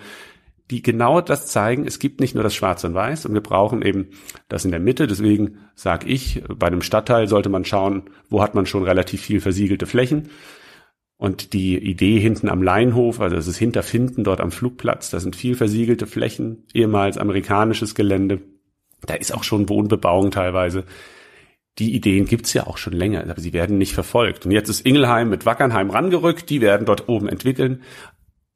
die genau das zeigen. Es gibt nicht nur das Schwarz und Weiß und wir brauchen eben das in der Mitte. Deswegen sage ich, bei einem Stadtteil sollte man schauen, wo hat man schon relativ viel versiegelte Flächen. Und die Idee hinten am Leinhof, also das ist hinter Finden dort am Flugplatz, da sind viel versiegelte Flächen, ehemals amerikanisches Gelände. Da ist auch schon Wohnbebauung teilweise die Ideen gibt's ja auch schon länger, aber sie werden nicht verfolgt. Und jetzt ist Ingelheim mit Wackernheim rangerückt, die werden dort oben entwickeln.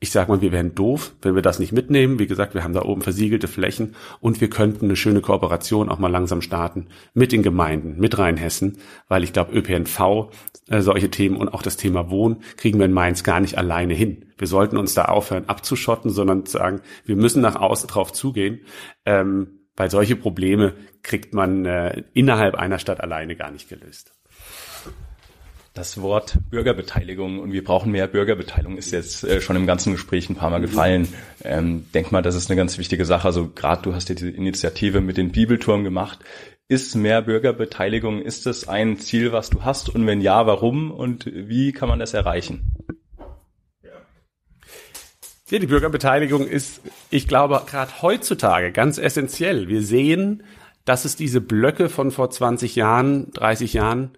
Ich sag mal, wir wären doof, wenn wir das nicht mitnehmen. Wie gesagt, wir haben da oben versiegelte Flächen und wir könnten eine schöne Kooperation auch mal langsam starten mit den Gemeinden, mit Rheinhessen, weil ich glaube, ÖPNV, äh, solche Themen und auch das Thema Wohnen kriegen wir in Mainz gar nicht alleine hin. Wir sollten uns da aufhören abzuschotten, sondern sagen, wir müssen nach außen drauf zugehen. Ähm, weil solche Probleme kriegt man äh, innerhalb einer Stadt alleine gar nicht gelöst. Das Wort Bürgerbeteiligung und wir brauchen mehr Bürgerbeteiligung ist jetzt äh, schon im ganzen Gespräch ein paar Mal gefallen. Ähm, denk mal, das ist eine ganz wichtige Sache. Also gerade du hast ja diese Initiative mit den Bibelturm gemacht. Ist mehr Bürgerbeteiligung, ist das ein Ziel, was du hast? Und wenn ja, warum und wie kann man das erreichen? Ja, die Bürgerbeteiligung ist, ich glaube, gerade heutzutage ganz essentiell. Wir sehen, dass es diese Blöcke von vor 20 Jahren, 30 Jahren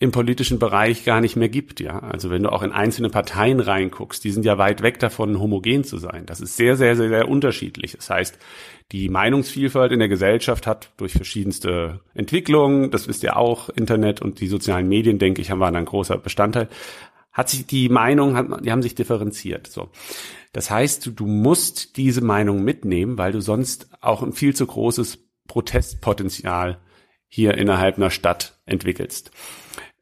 im politischen Bereich gar nicht mehr gibt, ja. Also wenn du auch in einzelne Parteien reinguckst, die sind ja weit weg davon, homogen zu sein. Das ist sehr, sehr, sehr, sehr unterschiedlich. Das heißt, die Meinungsvielfalt in der Gesellschaft hat durch verschiedenste Entwicklungen, das wisst ihr auch, Internet und die sozialen Medien, denke ich, haben waren ein großer Bestandteil, hat sich die Meinung, die haben sich differenziert, so. Das heißt, du musst diese Meinung mitnehmen, weil du sonst auch ein viel zu großes Protestpotenzial hier innerhalb einer Stadt entwickelst.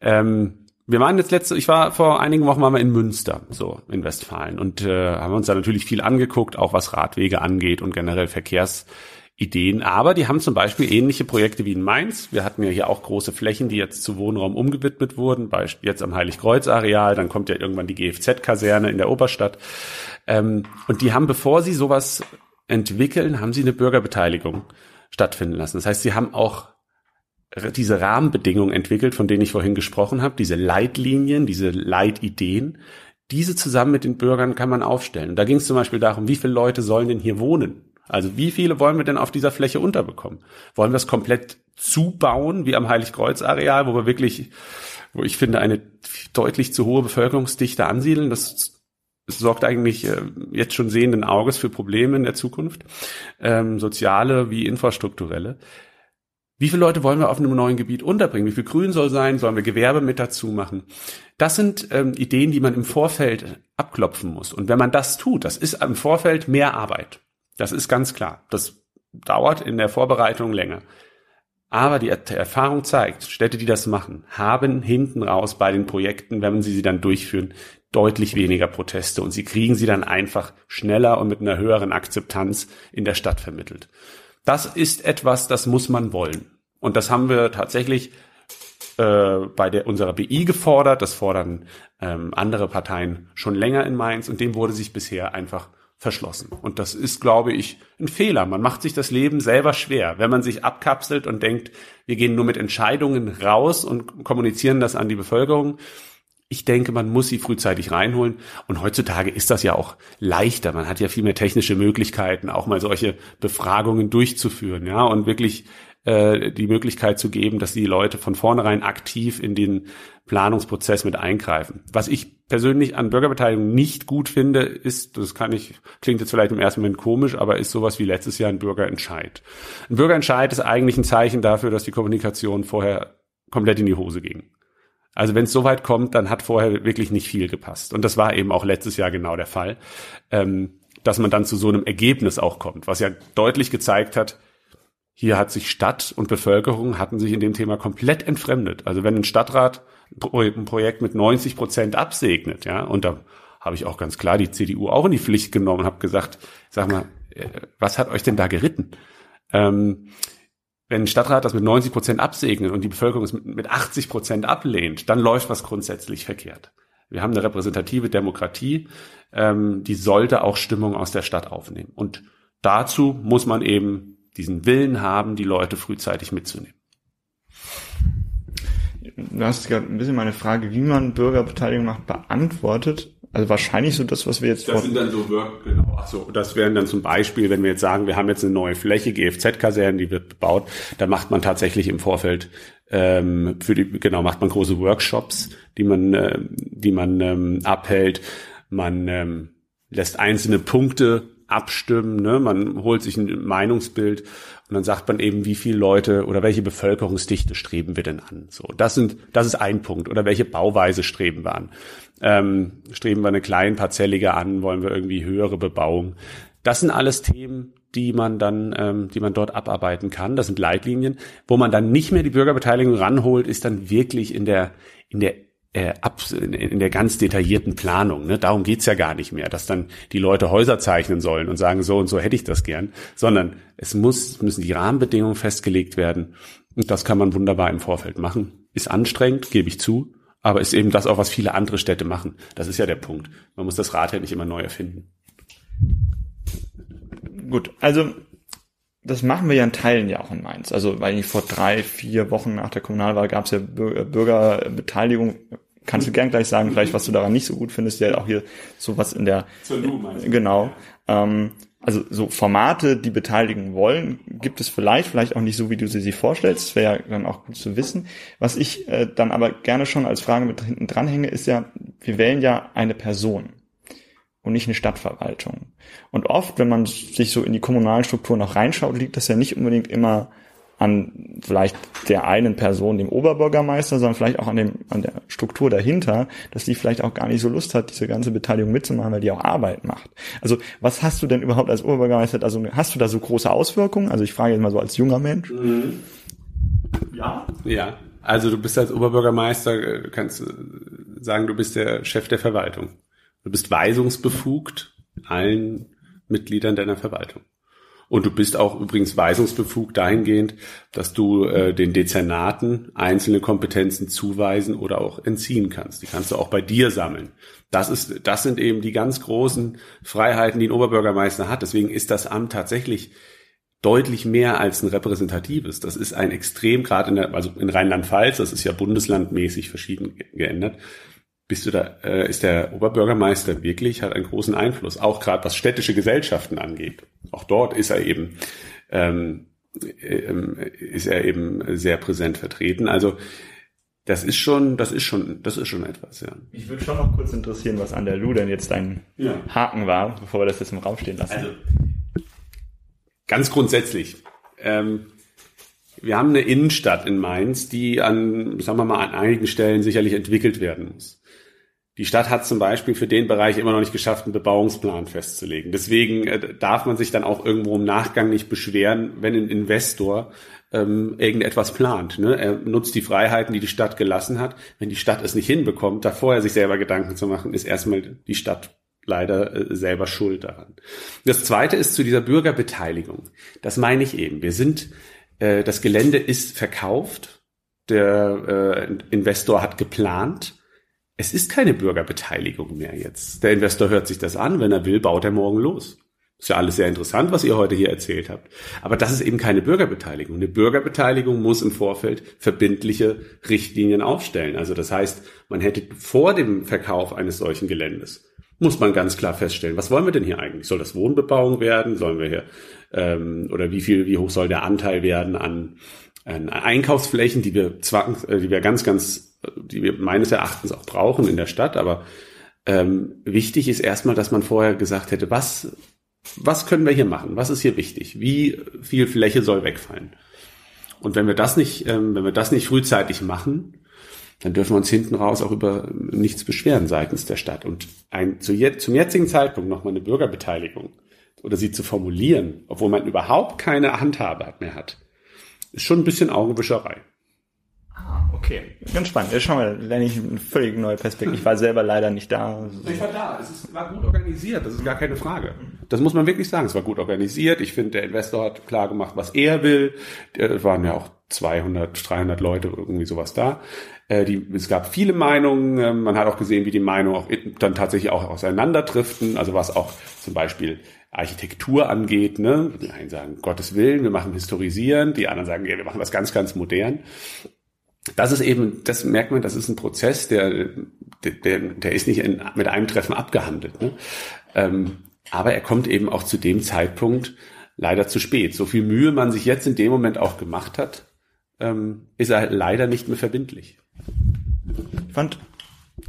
Ähm, wir waren jetzt letzte, ich war vor einigen Wochen wir in Münster, so in Westfalen und äh, haben uns da natürlich viel angeguckt, auch was Radwege angeht und generell Verkehrsideen. Aber die haben zum Beispiel ähnliche Projekte wie in Mainz. Wir hatten ja hier auch große Flächen, die jetzt zu Wohnraum umgewidmet wurden, jetzt am Heiligkreuz-Areal. Dann kommt ja irgendwann die GFZ-Kaserne in der Oberstadt. Ähm, und die haben, bevor sie sowas entwickeln, haben sie eine Bürgerbeteiligung stattfinden lassen. Das heißt, sie haben auch diese Rahmenbedingungen entwickelt, von denen ich vorhin gesprochen habe, diese Leitlinien, diese Leitideen, diese zusammen mit den Bürgern kann man aufstellen. Da ging es zum Beispiel darum, wie viele Leute sollen denn hier wohnen? Also wie viele wollen wir denn auf dieser Fläche unterbekommen? Wollen wir es komplett zubauen, wie am Heiligkreuz-Areal, wo wir wirklich, wo ich finde, eine deutlich zu hohe Bevölkerungsdichte ansiedeln? Das sorgt eigentlich äh, jetzt schon sehenden Auges für Probleme in der Zukunft, ähm, soziale wie infrastrukturelle. Wie viele Leute wollen wir auf einem neuen Gebiet unterbringen? Wie viel Grün soll sein? Sollen wir Gewerbe mit dazu machen? Das sind ähm, Ideen, die man im Vorfeld abklopfen muss. Und wenn man das tut, das ist im Vorfeld mehr Arbeit. Das ist ganz klar. Das dauert in der Vorbereitung länger. Aber die Erfahrung zeigt, Städte, die das machen, haben hinten raus bei den Projekten, wenn sie sie dann durchführen, deutlich weniger Proteste und sie kriegen sie dann einfach schneller und mit einer höheren Akzeptanz in der Stadt vermittelt. Das ist etwas, das muss man wollen. Und das haben wir tatsächlich äh, bei der, unserer BI gefordert. Das fordern ähm, andere Parteien schon länger in Mainz und dem wurde sich bisher einfach verschlossen. Und das ist, glaube ich, ein Fehler. Man macht sich das Leben selber schwer, wenn man sich abkapselt und denkt, wir gehen nur mit Entscheidungen raus und kommunizieren das an die Bevölkerung ich denke, man muss sie frühzeitig reinholen. Und heutzutage ist das ja auch leichter. Man hat ja viel mehr technische Möglichkeiten, auch mal solche Befragungen durchzuführen, ja, und wirklich äh, die Möglichkeit zu geben, dass die Leute von vornherein aktiv in den Planungsprozess mit eingreifen. Was ich persönlich an Bürgerbeteiligung nicht gut finde, ist, das kann ich, klingt jetzt vielleicht im ersten Moment komisch, aber ist sowas wie letztes Jahr ein Bürgerentscheid. Ein Bürgerentscheid ist eigentlich ein Zeichen dafür, dass die Kommunikation vorher komplett in die Hose ging. Also wenn es so weit kommt, dann hat vorher wirklich nicht viel gepasst. Und das war eben auch letztes Jahr genau der Fall, ähm, dass man dann zu so einem Ergebnis auch kommt, was ja deutlich gezeigt hat, hier hat sich Stadt und Bevölkerung hatten sich in dem Thema komplett entfremdet. Also wenn ein Stadtrat ein Projekt mit 90 Prozent absegnet, ja, und da habe ich auch ganz klar die CDU auch in die Pflicht genommen und habe gesagt, sag mal, äh, was hat euch denn da geritten? Ähm, wenn ein Stadtrat das mit 90 Prozent absegnet und die Bevölkerung es mit 80 Prozent ablehnt, dann läuft was grundsätzlich verkehrt. Wir haben eine repräsentative Demokratie, ähm, die sollte auch Stimmung aus der Stadt aufnehmen. Und dazu muss man eben diesen Willen haben, die Leute frühzeitig mitzunehmen. Du hast gerade ein bisschen meine Frage, wie man Bürgerbeteiligung macht, beantwortet. Also wahrscheinlich so das, was wir jetzt Das sind dann so Work, genau. Ach so, das wären dann zum Beispiel, wenn wir jetzt sagen, wir haben jetzt eine neue Fläche, GFZ-Kasernen, die wird bebaut, da macht man tatsächlich im Vorfeld ähm, für die, genau, macht man große Workshops, die man, äh, die man ähm, abhält. Man ähm, lässt einzelne Punkte abstimmen, ne? man holt sich ein Meinungsbild und dann sagt man eben, wie viele Leute oder welche Bevölkerungsdichte streben wir denn an? So, das sind, das ist ein Punkt. Oder welche Bauweise streben wir an? Ähm, streben wir eine kleinparzellige an? Wollen wir irgendwie höhere Bebauung? Das sind alles Themen, die man dann, ähm, die man dort abarbeiten kann. Das sind Leitlinien. Wo man dann nicht mehr die Bürgerbeteiligung ranholt, ist dann wirklich in der, in der äh, in der ganz detaillierten Planung. Ne? Darum geht's ja gar nicht mehr, dass dann die Leute Häuser zeichnen sollen und sagen, so und so hätte ich das gern, sondern es muss, müssen die Rahmenbedingungen festgelegt werden. Und das kann man wunderbar im Vorfeld machen. Ist anstrengend, gebe ich zu, aber ist eben das auch, was viele andere Städte machen. Das ist ja der Punkt. Man muss das Rad ja nicht immer neu erfinden. Gut, also das machen wir ja in Teilen ja auch in Mainz. Also weil vor drei, vier Wochen nach der Kommunalwahl gab es ja Bürgerbeteiligung kannst du gern gleich sagen, vielleicht was du daran nicht so gut findest, ja auch hier sowas in der, Zur meinst du? genau, ähm, also so Formate, die beteiligen wollen, gibt es vielleicht, vielleicht auch nicht so, wie du sie sich vorstellst. Das wäre ja dann auch gut zu wissen. Was ich äh, dann aber gerne schon als Frage mit hinten dranhänge, ist ja, wir wählen ja eine Person und nicht eine Stadtverwaltung. Und oft, wenn man sich so in die kommunalen Strukturen noch reinschaut, liegt das ja nicht unbedingt immer an vielleicht der einen Person, dem Oberbürgermeister, sondern vielleicht auch an dem, an der Struktur dahinter, dass die vielleicht auch gar nicht so Lust hat, diese ganze Beteiligung mitzumachen, weil die auch Arbeit macht. Also, was hast du denn überhaupt als Oberbürgermeister, also hast du da so große Auswirkungen? Also ich frage jetzt mal so als junger Mensch. Ja. Ja. Also du bist als Oberbürgermeister, äh, kannst sagen, du bist der Chef der Verwaltung. Du bist weisungsbefugt allen Mitgliedern deiner Verwaltung. Und du bist auch übrigens weisungsbefugt dahingehend, dass du äh, den Dezernaten einzelne Kompetenzen zuweisen oder auch entziehen kannst. Die kannst du auch bei dir sammeln. Das ist, das sind eben die ganz großen Freiheiten, die ein Oberbürgermeister hat. Deswegen ist das Amt tatsächlich deutlich mehr als ein repräsentatives. Das ist ein extrem, gerade in der, also in Rheinland-Pfalz, das ist ja bundeslandmäßig verschieden geändert, bist du da, äh, ist der Oberbürgermeister wirklich, hat einen großen Einfluss, auch gerade was städtische Gesellschaften angeht. Auch dort ist er eben, ähm, äh, ist er eben sehr präsent vertreten. Also das ist schon, das ist schon, das ist schon etwas, ja. Ich würde schon noch kurz interessieren, was an der Lu denn jetzt dein Ja. Haken war, bevor wir das jetzt im Raum stehen lassen. Also ganz grundsätzlich. Ähm, wir haben eine Innenstadt in Mainz, die an, sagen wir mal, an einigen Stellen sicherlich entwickelt werden muss. Die Stadt hat zum Beispiel für den Bereich immer noch nicht geschafft, einen Bebauungsplan festzulegen. Deswegen äh, darf man sich dann auch irgendwo im Nachgang nicht beschweren, wenn ein Investor ähm, irgendetwas plant. Ne? Er nutzt die Freiheiten, die die Stadt gelassen hat. Wenn die Stadt es nicht hinbekommt, da vorher sich selber Gedanken zu machen, ist erstmal die Stadt leider äh, selber schuld daran. Das Zweite ist zu dieser Bürgerbeteiligung. Das meine ich eben. Wir sind, äh, das Gelände ist verkauft. Der äh, Investor hat geplant es ist keine Bürgerbeteiligung mehr jetzt. Der Investor hört sich das an, wenn er will, baut er morgen los. Ist ja alles sehr interessant, was ihr heute hier erzählt habt. Aber das ist eben keine Bürgerbeteiligung. Eine Bürgerbeteiligung muss im Vorfeld verbindliche Richtlinien aufstellen. Also das heißt, man hätte vor dem Verkauf eines solchen Geländes, muss man ganz klar feststellen, was wollen wir denn hier eigentlich? Soll das Wohnbebauung werden? Sollen wir hier, ähm, oder wie viel, wie hoch soll der Anteil werden an, an Einkaufsflächen, die wir zwang, äh, die wir ganz, ganz die wir meines Erachtens auch brauchen in der Stadt. Aber ähm, wichtig ist erstmal, dass man vorher gesagt hätte, was, was können wir hier machen? Was ist hier wichtig? Wie viel Fläche soll wegfallen? Und wenn wir das nicht, ähm, wenn wir das nicht frühzeitig machen, dann dürfen wir uns hinten raus auch über nichts beschweren seitens der Stadt. Und ein, zu je, zum jetzigen Zeitpunkt nochmal eine Bürgerbeteiligung oder sie zu formulieren, obwohl man überhaupt keine Handhabe mehr hat, ist schon ein bisschen Augenwischerei. Okay, ganz spannend. Ja, schau mal, lerne ich eine völlig neue Perspektive. Ich war selber leider nicht da. Ich war da. Es war gut organisiert. Das ist gar keine Frage. Das muss man wirklich sagen. Es war gut organisiert. Ich finde, der Investor hat klar gemacht, was er will. Es waren ja auch 200, 300 Leute irgendwie sowas da. Äh, die, es gab viele Meinungen. Ähm, man hat auch gesehen, wie die Meinungen auch dann tatsächlich auch auseinanderdriften. Also was auch zum Beispiel Architektur angeht. Ne? Die einen sagen, Gottes Willen, wir machen historisieren. Die anderen sagen, ja, wir machen was ganz, ganz modern das ist eben, das merkt man, das ist ein Prozess, der, der, der ist nicht in, mit einem Treffen abgehandelt. Ne? Ähm, aber er kommt eben auch zu dem Zeitpunkt leider zu spät. So viel Mühe man sich jetzt in dem Moment auch gemacht hat, ähm, ist er leider nicht mehr verbindlich. Ich fand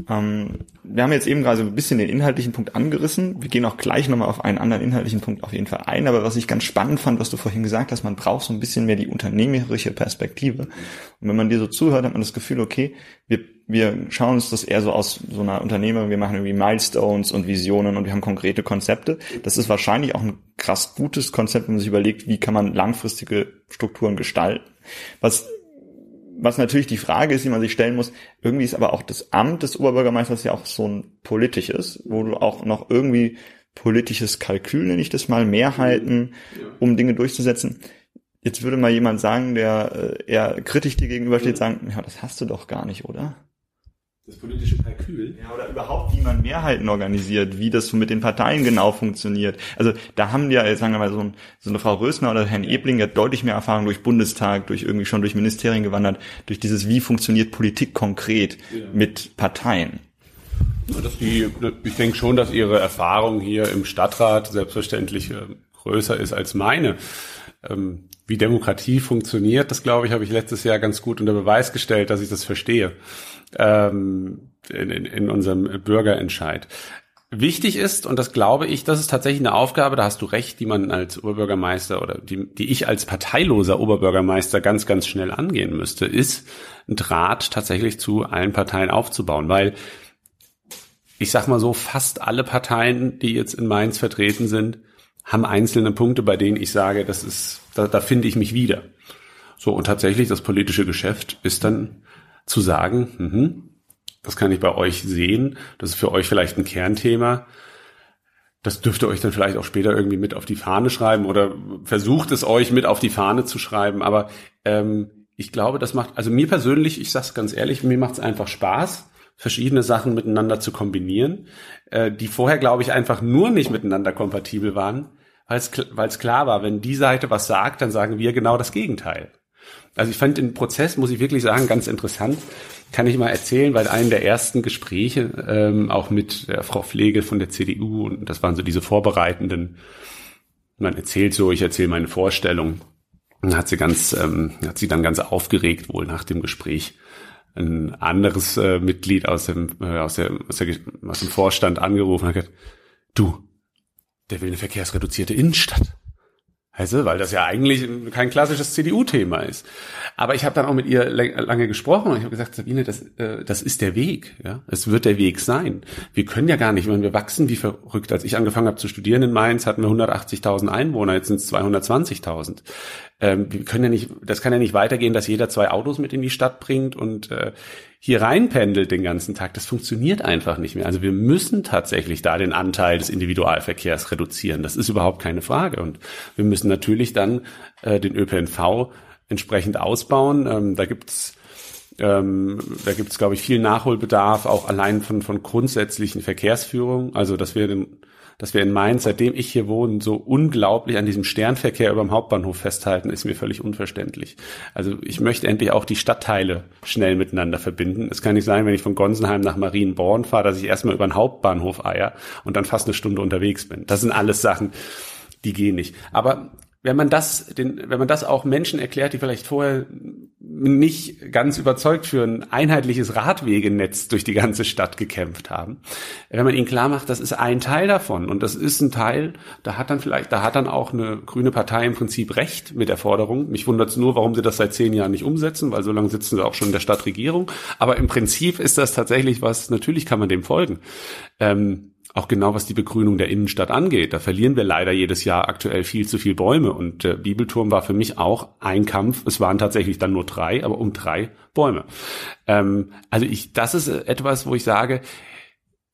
ähm, wir haben jetzt eben gerade so ein bisschen den inhaltlichen Punkt angerissen. Wir gehen auch gleich nochmal auf einen anderen inhaltlichen Punkt auf jeden Fall ein. Aber was ich ganz spannend fand, was du vorhin gesagt hast, man braucht so ein bisschen mehr die unternehmerische Perspektive. Und wenn man dir so zuhört, hat man das Gefühl, okay, wir, wir schauen uns das eher so aus so einer Unternehmung, wir machen irgendwie Milestones und Visionen und wir haben konkrete Konzepte. Das ist wahrscheinlich auch ein krass gutes Konzept, wenn man sich überlegt, wie kann man langfristige Strukturen gestalten. Was was natürlich die Frage ist, die man sich stellen muss, irgendwie ist aber auch das Amt des Oberbürgermeisters ja auch so ein politisches, wo du auch noch irgendwie politisches Kalkül, nenne ich das mal, Mehrheiten, um Dinge durchzusetzen. Jetzt würde mal jemand sagen, der äh, eher kritisch dir gegenübersteht, sagen, ja, das hast du doch gar nicht, oder? Das politische Kalkül. Ja, oder überhaupt, wie man Mehrheiten organisiert, wie das so mit den Parteien genau funktioniert. Also da haben ja, sagen wir mal, so, ein, so eine Frau Rösner oder Herrn Ebling, der deutlich mehr Erfahrung durch Bundestag, durch irgendwie schon durch Ministerien gewandert, durch dieses, wie funktioniert Politik konkret ja. mit Parteien. Die, ich denke schon, dass ihre Erfahrung hier im Stadtrat selbstverständlich äh, größer ist als meine. Ähm, wie Demokratie funktioniert, das glaube ich, habe ich letztes Jahr ganz gut unter Beweis gestellt, dass ich das verstehe ähm, in, in unserem Bürgerentscheid. Wichtig ist, und das glaube ich, das ist tatsächlich eine Aufgabe, da hast du recht, die man als Oberbürgermeister oder die, die ich als parteiloser Oberbürgermeister ganz, ganz schnell angehen müsste, ist, ein Draht tatsächlich zu allen Parteien aufzubauen, weil ich sag mal so, fast alle Parteien, die jetzt in Mainz vertreten sind, haben einzelne Punkte, bei denen ich sage, das ist, da, da finde ich mich wieder. So, und tatsächlich, das politische Geschäft ist dann zu sagen, mh, das kann ich bei euch sehen, das ist für euch vielleicht ein Kernthema. Das dürft ihr euch dann vielleicht auch später irgendwie mit auf die Fahne schreiben oder versucht es euch mit auf die Fahne zu schreiben. Aber ähm, ich glaube, das macht, also mir persönlich, ich sag's ganz ehrlich, mir macht es einfach Spaß, verschiedene Sachen miteinander zu kombinieren, äh, die vorher, glaube ich, einfach nur nicht miteinander kompatibel waren, weil es klar war, wenn die Seite was sagt, dann sagen wir genau das Gegenteil. Also ich fand den Prozess, muss ich wirklich sagen, ganz interessant. Kann ich mal erzählen, weil einen der ersten Gespräche ähm, auch mit der Frau Pflege von der CDU und das waren so diese vorbereitenden. Man erzählt so, ich erzähle meine Vorstellung. Und hat sie ganz, ähm, hat sie dann ganz aufgeregt wohl nach dem Gespräch ein anderes äh, Mitglied aus dem äh, aus, der, aus, der, aus dem Vorstand angerufen und hat gesagt, du, der will eine verkehrsreduzierte Innenstadt. Also, weil das ja eigentlich kein klassisches CDU-Thema ist. Aber ich habe dann auch mit ihr lange gesprochen und ich habe gesagt, Sabine, das, äh, das ist der Weg. Ja, es wird der Weg sein. Wir können ja gar nicht, wenn wir wachsen wie verrückt. Als ich angefangen habe zu studieren in Mainz, hatten wir 180.000 Einwohner, jetzt sind es 220.000. Ähm, wir können ja nicht, das kann ja nicht weitergehen, dass jeder zwei Autos mit in die Stadt bringt und äh, hier reinpendelt den ganzen Tag. Das funktioniert einfach nicht mehr. Also wir müssen tatsächlich da den Anteil des Individualverkehrs reduzieren. Das ist überhaupt keine Frage. Und wir müssen natürlich dann äh, den ÖPNV entsprechend ausbauen. Ähm, da gibt's ähm, da gibt's glaube ich, viel Nachholbedarf, auch allein von, von grundsätzlichen Verkehrsführung. Also, dass wir den dass wir in Mainz, seitdem ich hier wohne, so unglaublich an diesem Sternverkehr über dem Hauptbahnhof festhalten, ist mir völlig unverständlich. Also ich möchte endlich auch die Stadtteile schnell miteinander verbinden. Es kann nicht sein, wenn ich von Gonsenheim nach Marienborn fahre, dass ich erstmal über den Hauptbahnhof eier und dann fast eine Stunde unterwegs bin. Das sind alles Sachen, die gehen nicht. Aber wenn man das, den, wenn man das auch Menschen erklärt, die vielleicht vorher nicht ganz überzeugt für ein einheitliches Radwegenetz durch die ganze Stadt gekämpft haben, wenn man ihnen klar macht, das ist ein Teil davon und das ist ein Teil, da hat dann vielleicht, da hat dann auch eine grüne Partei im Prinzip recht mit der Forderung. Mich wundert es nur, warum sie das seit zehn Jahren nicht umsetzen, weil so lange sitzen sie auch schon in der Stadtregierung. Aber im Prinzip ist das tatsächlich was, natürlich kann man dem folgen. Ähm, auch genau was die Begrünung der Innenstadt angeht. Da verlieren wir leider jedes Jahr aktuell viel zu viel Bäume. Und der Bibelturm war für mich auch ein Kampf. Es waren tatsächlich dann nur drei, aber um drei Bäume. Ähm, also ich, das ist etwas, wo ich sage,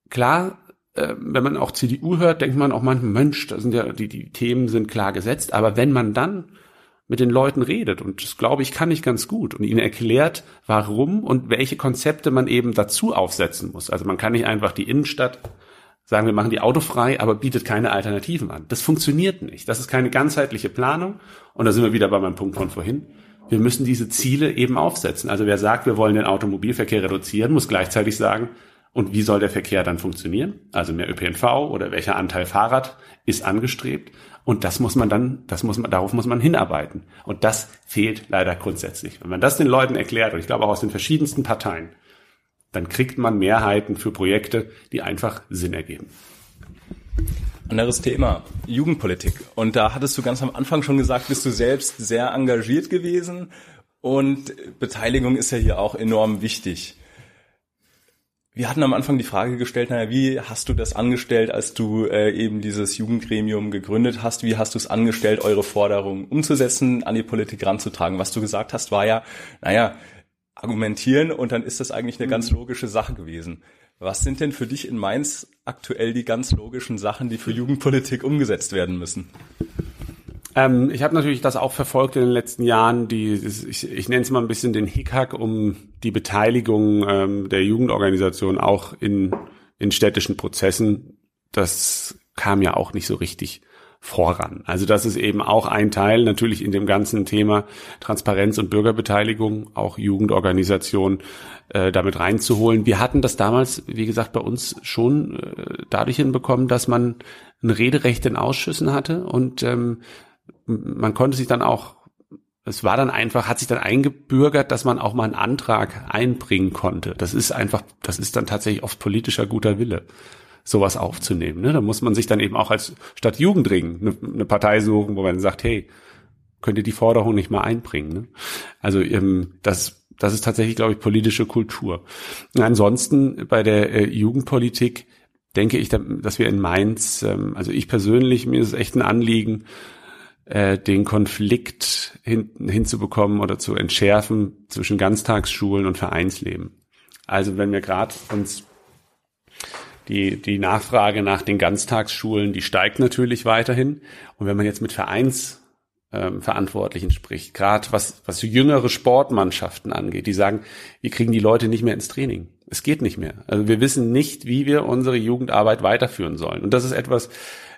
klar, äh, wenn man auch CDU hört, denkt man auch manchmal, Mensch, da sind ja, die, die Themen sind klar gesetzt. Aber wenn man dann mit den Leuten redet und das glaube ich kann ich ganz gut und ihnen erklärt, warum und welche Konzepte man eben dazu aufsetzen muss. Also man kann nicht einfach die Innenstadt sagen, wir machen die autofrei, aber bietet keine Alternativen an. Das funktioniert nicht. Das ist keine ganzheitliche Planung. Und da sind wir wieder bei meinem Punkt von vorhin. Wir müssen diese Ziele eben aufsetzen. Also wer sagt, wir wollen den Automobilverkehr reduzieren, muss gleichzeitig sagen, und wie soll der Verkehr dann funktionieren? Also mehr ÖPNV oder welcher Anteil Fahrrad ist angestrebt? Und das muss man dann, das muss man, darauf muss man hinarbeiten. Und das fehlt leider grundsätzlich. Wenn man das den Leuten erklärt, und ich glaube auch aus den verschiedensten Parteien, dann kriegt man Mehrheiten für Projekte, die einfach Sinn ergeben. Anderes Thema, Jugendpolitik. Und da hattest du ganz am Anfang schon gesagt, bist du selbst sehr engagiert gewesen und Beteiligung ist ja hier auch enorm wichtig. Wir hatten am Anfang die Frage gestellt, naja, wie hast du das angestellt, als du äh, eben dieses Jugendgremium gegründet hast? Wie hast du es angestellt, eure Forderungen umzusetzen, an die Politik ranzutragen? Was du gesagt hast, war ja, naja, argumentieren und dann ist das eigentlich eine ganz mhm. logische Sache gewesen. Was sind denn für dich in Mainz aktuell die ganz logischen Sachen, die für Jugendpolitik umgesetzt werden müssen? Ähm, ich habe natürlich das auch verfolgt in den letzten Jahren, die, ich, ich nenne es mal ein bisschen den Hickhack um die Beteiligung ähm, der Jugendorganisation auch in, in städtischen Prozessen. Das kam ja auch nicht so richtig voran. Also das ist eben auch ein Teil natürlich in dem ganzen Thema Transparenz und Bürgerbeteiligung, auch Jugendorganisation äh, damit reinzuholen. Wir hatten das damals, wie gesagt, bei uns schon äh, dadurch hinbekommen, dass man ein Rederecht in Ausschüssen hatte und ähm, man konnte sich dann auch es war dann einfach, hat sich dann eingebürgert, dass man auch mal einen Antrag einbringen konnte. Das ist einfach, das ist dann tatsächlich oft politischer guter Wille sowas aufzunehmen. Ne? Da muss man sich dann eben auch als statt Jugendring eine, eine Partei suchen, wo man sagt, hey, könnt ihr die Forderung nicht mal einbringen. Ne? Also ähm, das, das ist tatsächlich, glaube ich, politische Kultur. Ansonsten bei der äh, Jugendpolitik denke ich, dass wir in Mainz, ähm, also ich persönlich, mir ist es echt ein Anliegen, äh, den Konflikt hin, hinzubekommen oder zu entschärfen zwischen Ganztagsschulen und Vereinsleben. Also wenn wir gerade uns die, die Nachfrage nach den Ganztagsschulen, die steigt natürlich weiterhin. Und wenn man jetzt mit Vereinsverantwortlichen ähm, spricht, gerade was, was jüngere Sportmannschaften angeht, die sagen, wir kriegen die Leute nicht mehr ins Training. Es geht nicht mehr. Also wir wissen nicht, wie wir unsere Jugendarbeit weiterführen sollen. Und das ist etwas,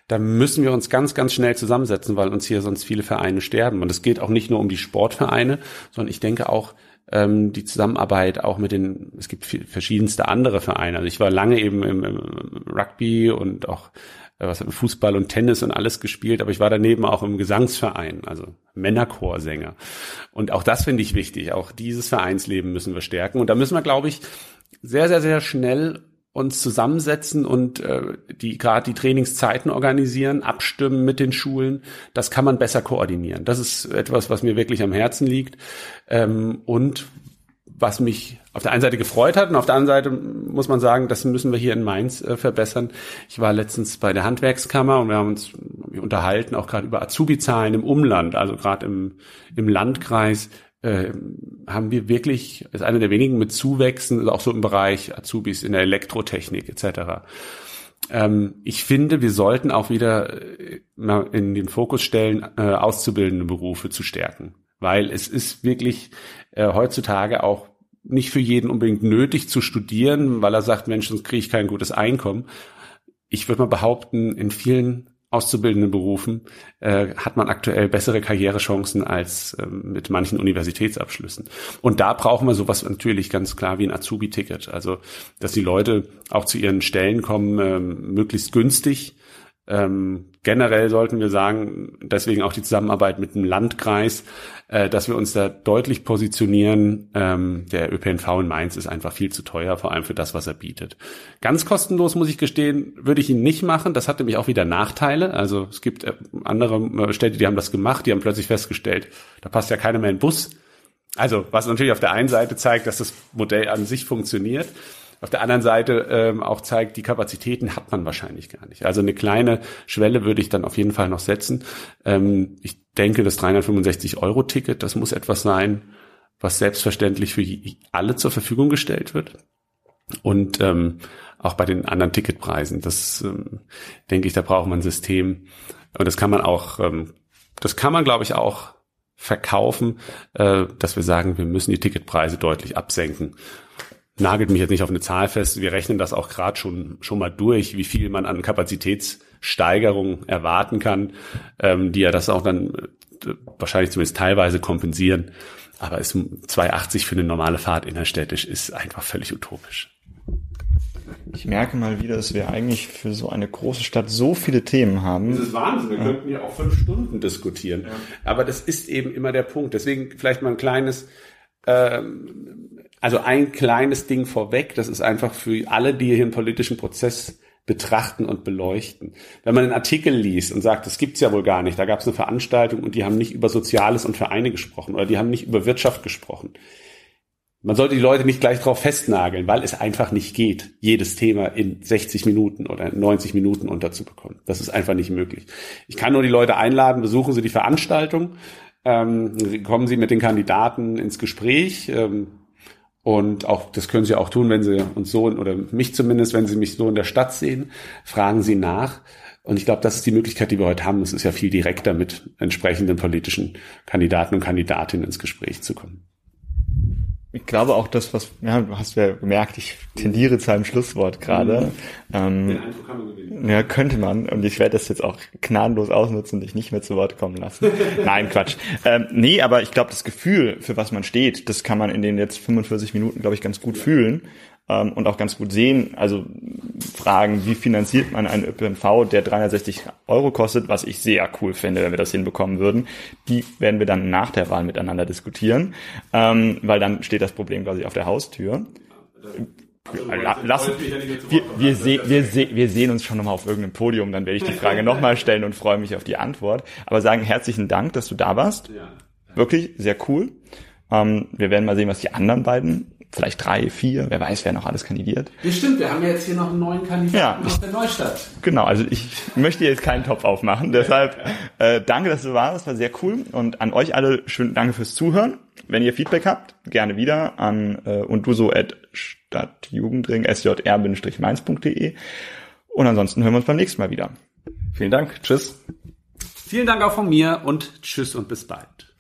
da müssen wir uns ganz, ganz schnell zusammensetzen, weil uns hier sonst viele Vereine sterben. Und es geht auch nicht nur um die Sportvereine, sondern ich denke auch ähm, die Zusammenarbeit auch mit den, es gibt viel, verschiedenste andere Vereine. Also ich war lange eben im, im Rugby und auch äh, was Fußball und Tennis und alles gespielt, aber ich war daneben auch im Gesangsverein, also Männerchorsänger. Und auch das finde ich wichtig. Auch dieses Vereinsleben müssen wir stärken. Und da müssen wir, glaube ich, sehr, sehr, sehr schnell uns zusammensetzen und äh, die gerade die Trainingszeiten organisieren, abstimmen mit den Schulen. Das kann man besser koordinieren. Das ist etwas, was mir wirklich am Herzen liegt ähm, und was mich auf der einen Seite gefreut hat und auf der anderen Seite muss man sagen, das müssen wir hier in Mainz äh, verbessern. Ich war letztens bei der Handwerkskammer und wir haben uns unterhalten, auch gerade über Azubi-Zahlen im Umland, also gerade im, im Landkreis, äh, haben wir wirklich, ist einer der wenigen mit Zuwächsen, also auch so im Bereich Azubis in der Elektrotechnik etc. Ähm, ich finde, wir sollten auch wieder äh, in den Fokus stellen, äh, auszubildende Berufe zu stärken, weil es ist wirklich äh, heutzutage auch nicht für jeden unbedingt nötig zu studieren, weil er sagt, Mensch, sonst kriege ich kein gutes Einkommen. Ich würde mal behaupten, in vielen auszubildenden Berufen äh, hat man aktuell bessere Karrierechancen als ähm, mit manchen Universitätsabschlüssen. Und da brauchen wir sowas natürlich ganz klar wie ein Azubi-Ticket. Also, dass die Leute auch zu ihren Stellen kommen, ähm, möglichst günstig ähm, generell sollten wir sagen, deswegen auch die Zusammenarbeit mit dem Landkreis, äh, dass wir uns da deutlich positionieren. Ähm, der ÖPNV in Mainz ist einfach viel zu teuer, vor allem für das, was er bietet. Ganz kostenlos, muss ich gestehen, würde ich ihn nicht machen. Das hat nämlich auch wieder Nachteile. Also es gibt äh, andere äh, Städte, die haben das gemacht, die haben plötzlich festgestellt, da passt ja keiner mehr in den Bus. Also was natürlich auf der einen Seite zeigt, dass das Modell an sich funktioniert auf der anderen Seite ähm, auch zeigt, die Kapazitäten hat man wahrscheinlich gar nicht. Also eine kleine Schwelle würde ich dann auf jeden Fall noch setzen. Ähm, ich denke, das 365-Euro-Ticket, das muss etwas sein, was selbstverständlich für alle zur Verfügung gestellt wird. Und ähm, auch bei den anderen Ticketpreisen, das ähm, denke ich, da braucht man ein System. Und das kann man auch, ähm, das kann man, glaube ich, auch verkaufen, äh, dass wir sagen, wir müssen die Ticketpreise deutlich absenken nagelt mich jetzt nicht auf eine Zahl fest. Wir rechnen das auch gerade schon schon mal durch, wie viel man an Kapazitätssteigerung erwarten kann, ähm, die ja das auch dann äh, wahrscheinlich zumindest teilweise kompensieren. Aber ist 2,80 für eine normale Fahrt innerstädtisch ist einfach völlig utopisch. Ich merke mal wieder, dass wir eigentlich für so eine große Stadt so viele Themen haben. Das ist Wahnsinn. Wir ja. könnten ja auch fünf Stunden diskutieren. Ja. Aber das ist eben immer der Punkt. Deswegen vielleicht mal ein kleines ähm, also ein kleines Ding vorweg, das ist einfach für alle, die hier einen politischen Prozess betrachten und beleuchten. Wenn man einen Artikel liest und sagt, das gibt's ja wohl gar nicht, da gab es eine Veranstaltung und die haben nicht über Soziales und Vereine gesprochen oder die haben nicht über Wirtschaft gesprochen. Man sollte die Leute nicht gleich drauf festnageln, weil es einfach nicht geht, jedes Thema in 60 Minuten oder 90 Minuten unterzubekommen. Das ist einfach nicht möglich. Ich kann nur die Leute einladen, besuchen Sie die Veranstaltung, ähm, kommen Sie mit den Kandidaten ins Gespräch. Ähm, und auch, das können Sie auch tun, wenn Sie uns so, oder mich zumindest, wenn Sie mich so in der Stadt sehen, fragen Sie nach. Und ich glaube, das ist die Möglichkeit, die wir heute haben. Es ist ja viel direkter, mit entsprechenden politischen Kandidaten und Kandidatinnen ins Gespräch zu kommen. Ich glaube auch das, was, ja, du hast ja gemerkt, ich tendiere zu einem Schlusswort gerade. Mhm. Ähm, ja, könnte man. Und ich werde das jetzt auch gnadenlos ausnutzen und dich nicht mehr zu Wort kommen lassen. Nein, Quatsch. Ähm, nee, aber ich glaube, das Gefühl, für was man steht, das kann man in den jetzt 45 Minuten, glaube ich, ganz gut fühlen ähm, und auch ganz gut sehen. Also Fragen, wie finanziert man einen ÖPNV, der 360 Euro kostet, was ich sehr cool finde, wenn wir das hinbekommen würden. Die werden wir dann nach der Wahl miteinander diskutieren, ähm, weil dann steht das Problem quasi auf der Haustür. Also, Lass, wir, wir, wir, seh, wir sehen uns schon nochmal auf irgendeinem Podium, dann werde ich die Frage nochmal stellen und freue mich auf die Antwort. Aber sagen herzlichen Dank, dass du da warst. Wirklich sehr cool. Ähm, wir werden mal sehen, was die anderen beiden vielleicht drei, vier, wer weiß, wer noch alles kandidiert. Ja, stimmt, wir haben ja jetzt hier noch einen neuen Kandidaten ja, aus der Neustadt. Genau, also ich möchte jetzt keinen Topf aufmachen, deshalb äh, danke, dass du warst, das war sehr cool und an euch alle schön danke fürs Zuhören. Wenn ihr Feedback habt, gerne wieder an äh, und du so at stadtjugendring sjr-mainz.de und ansonsten hören wir uns beim nächsten Mal wieder. Vielen Dank, tschüss. Vielen Dank auch von mir und tschüss und bis bald.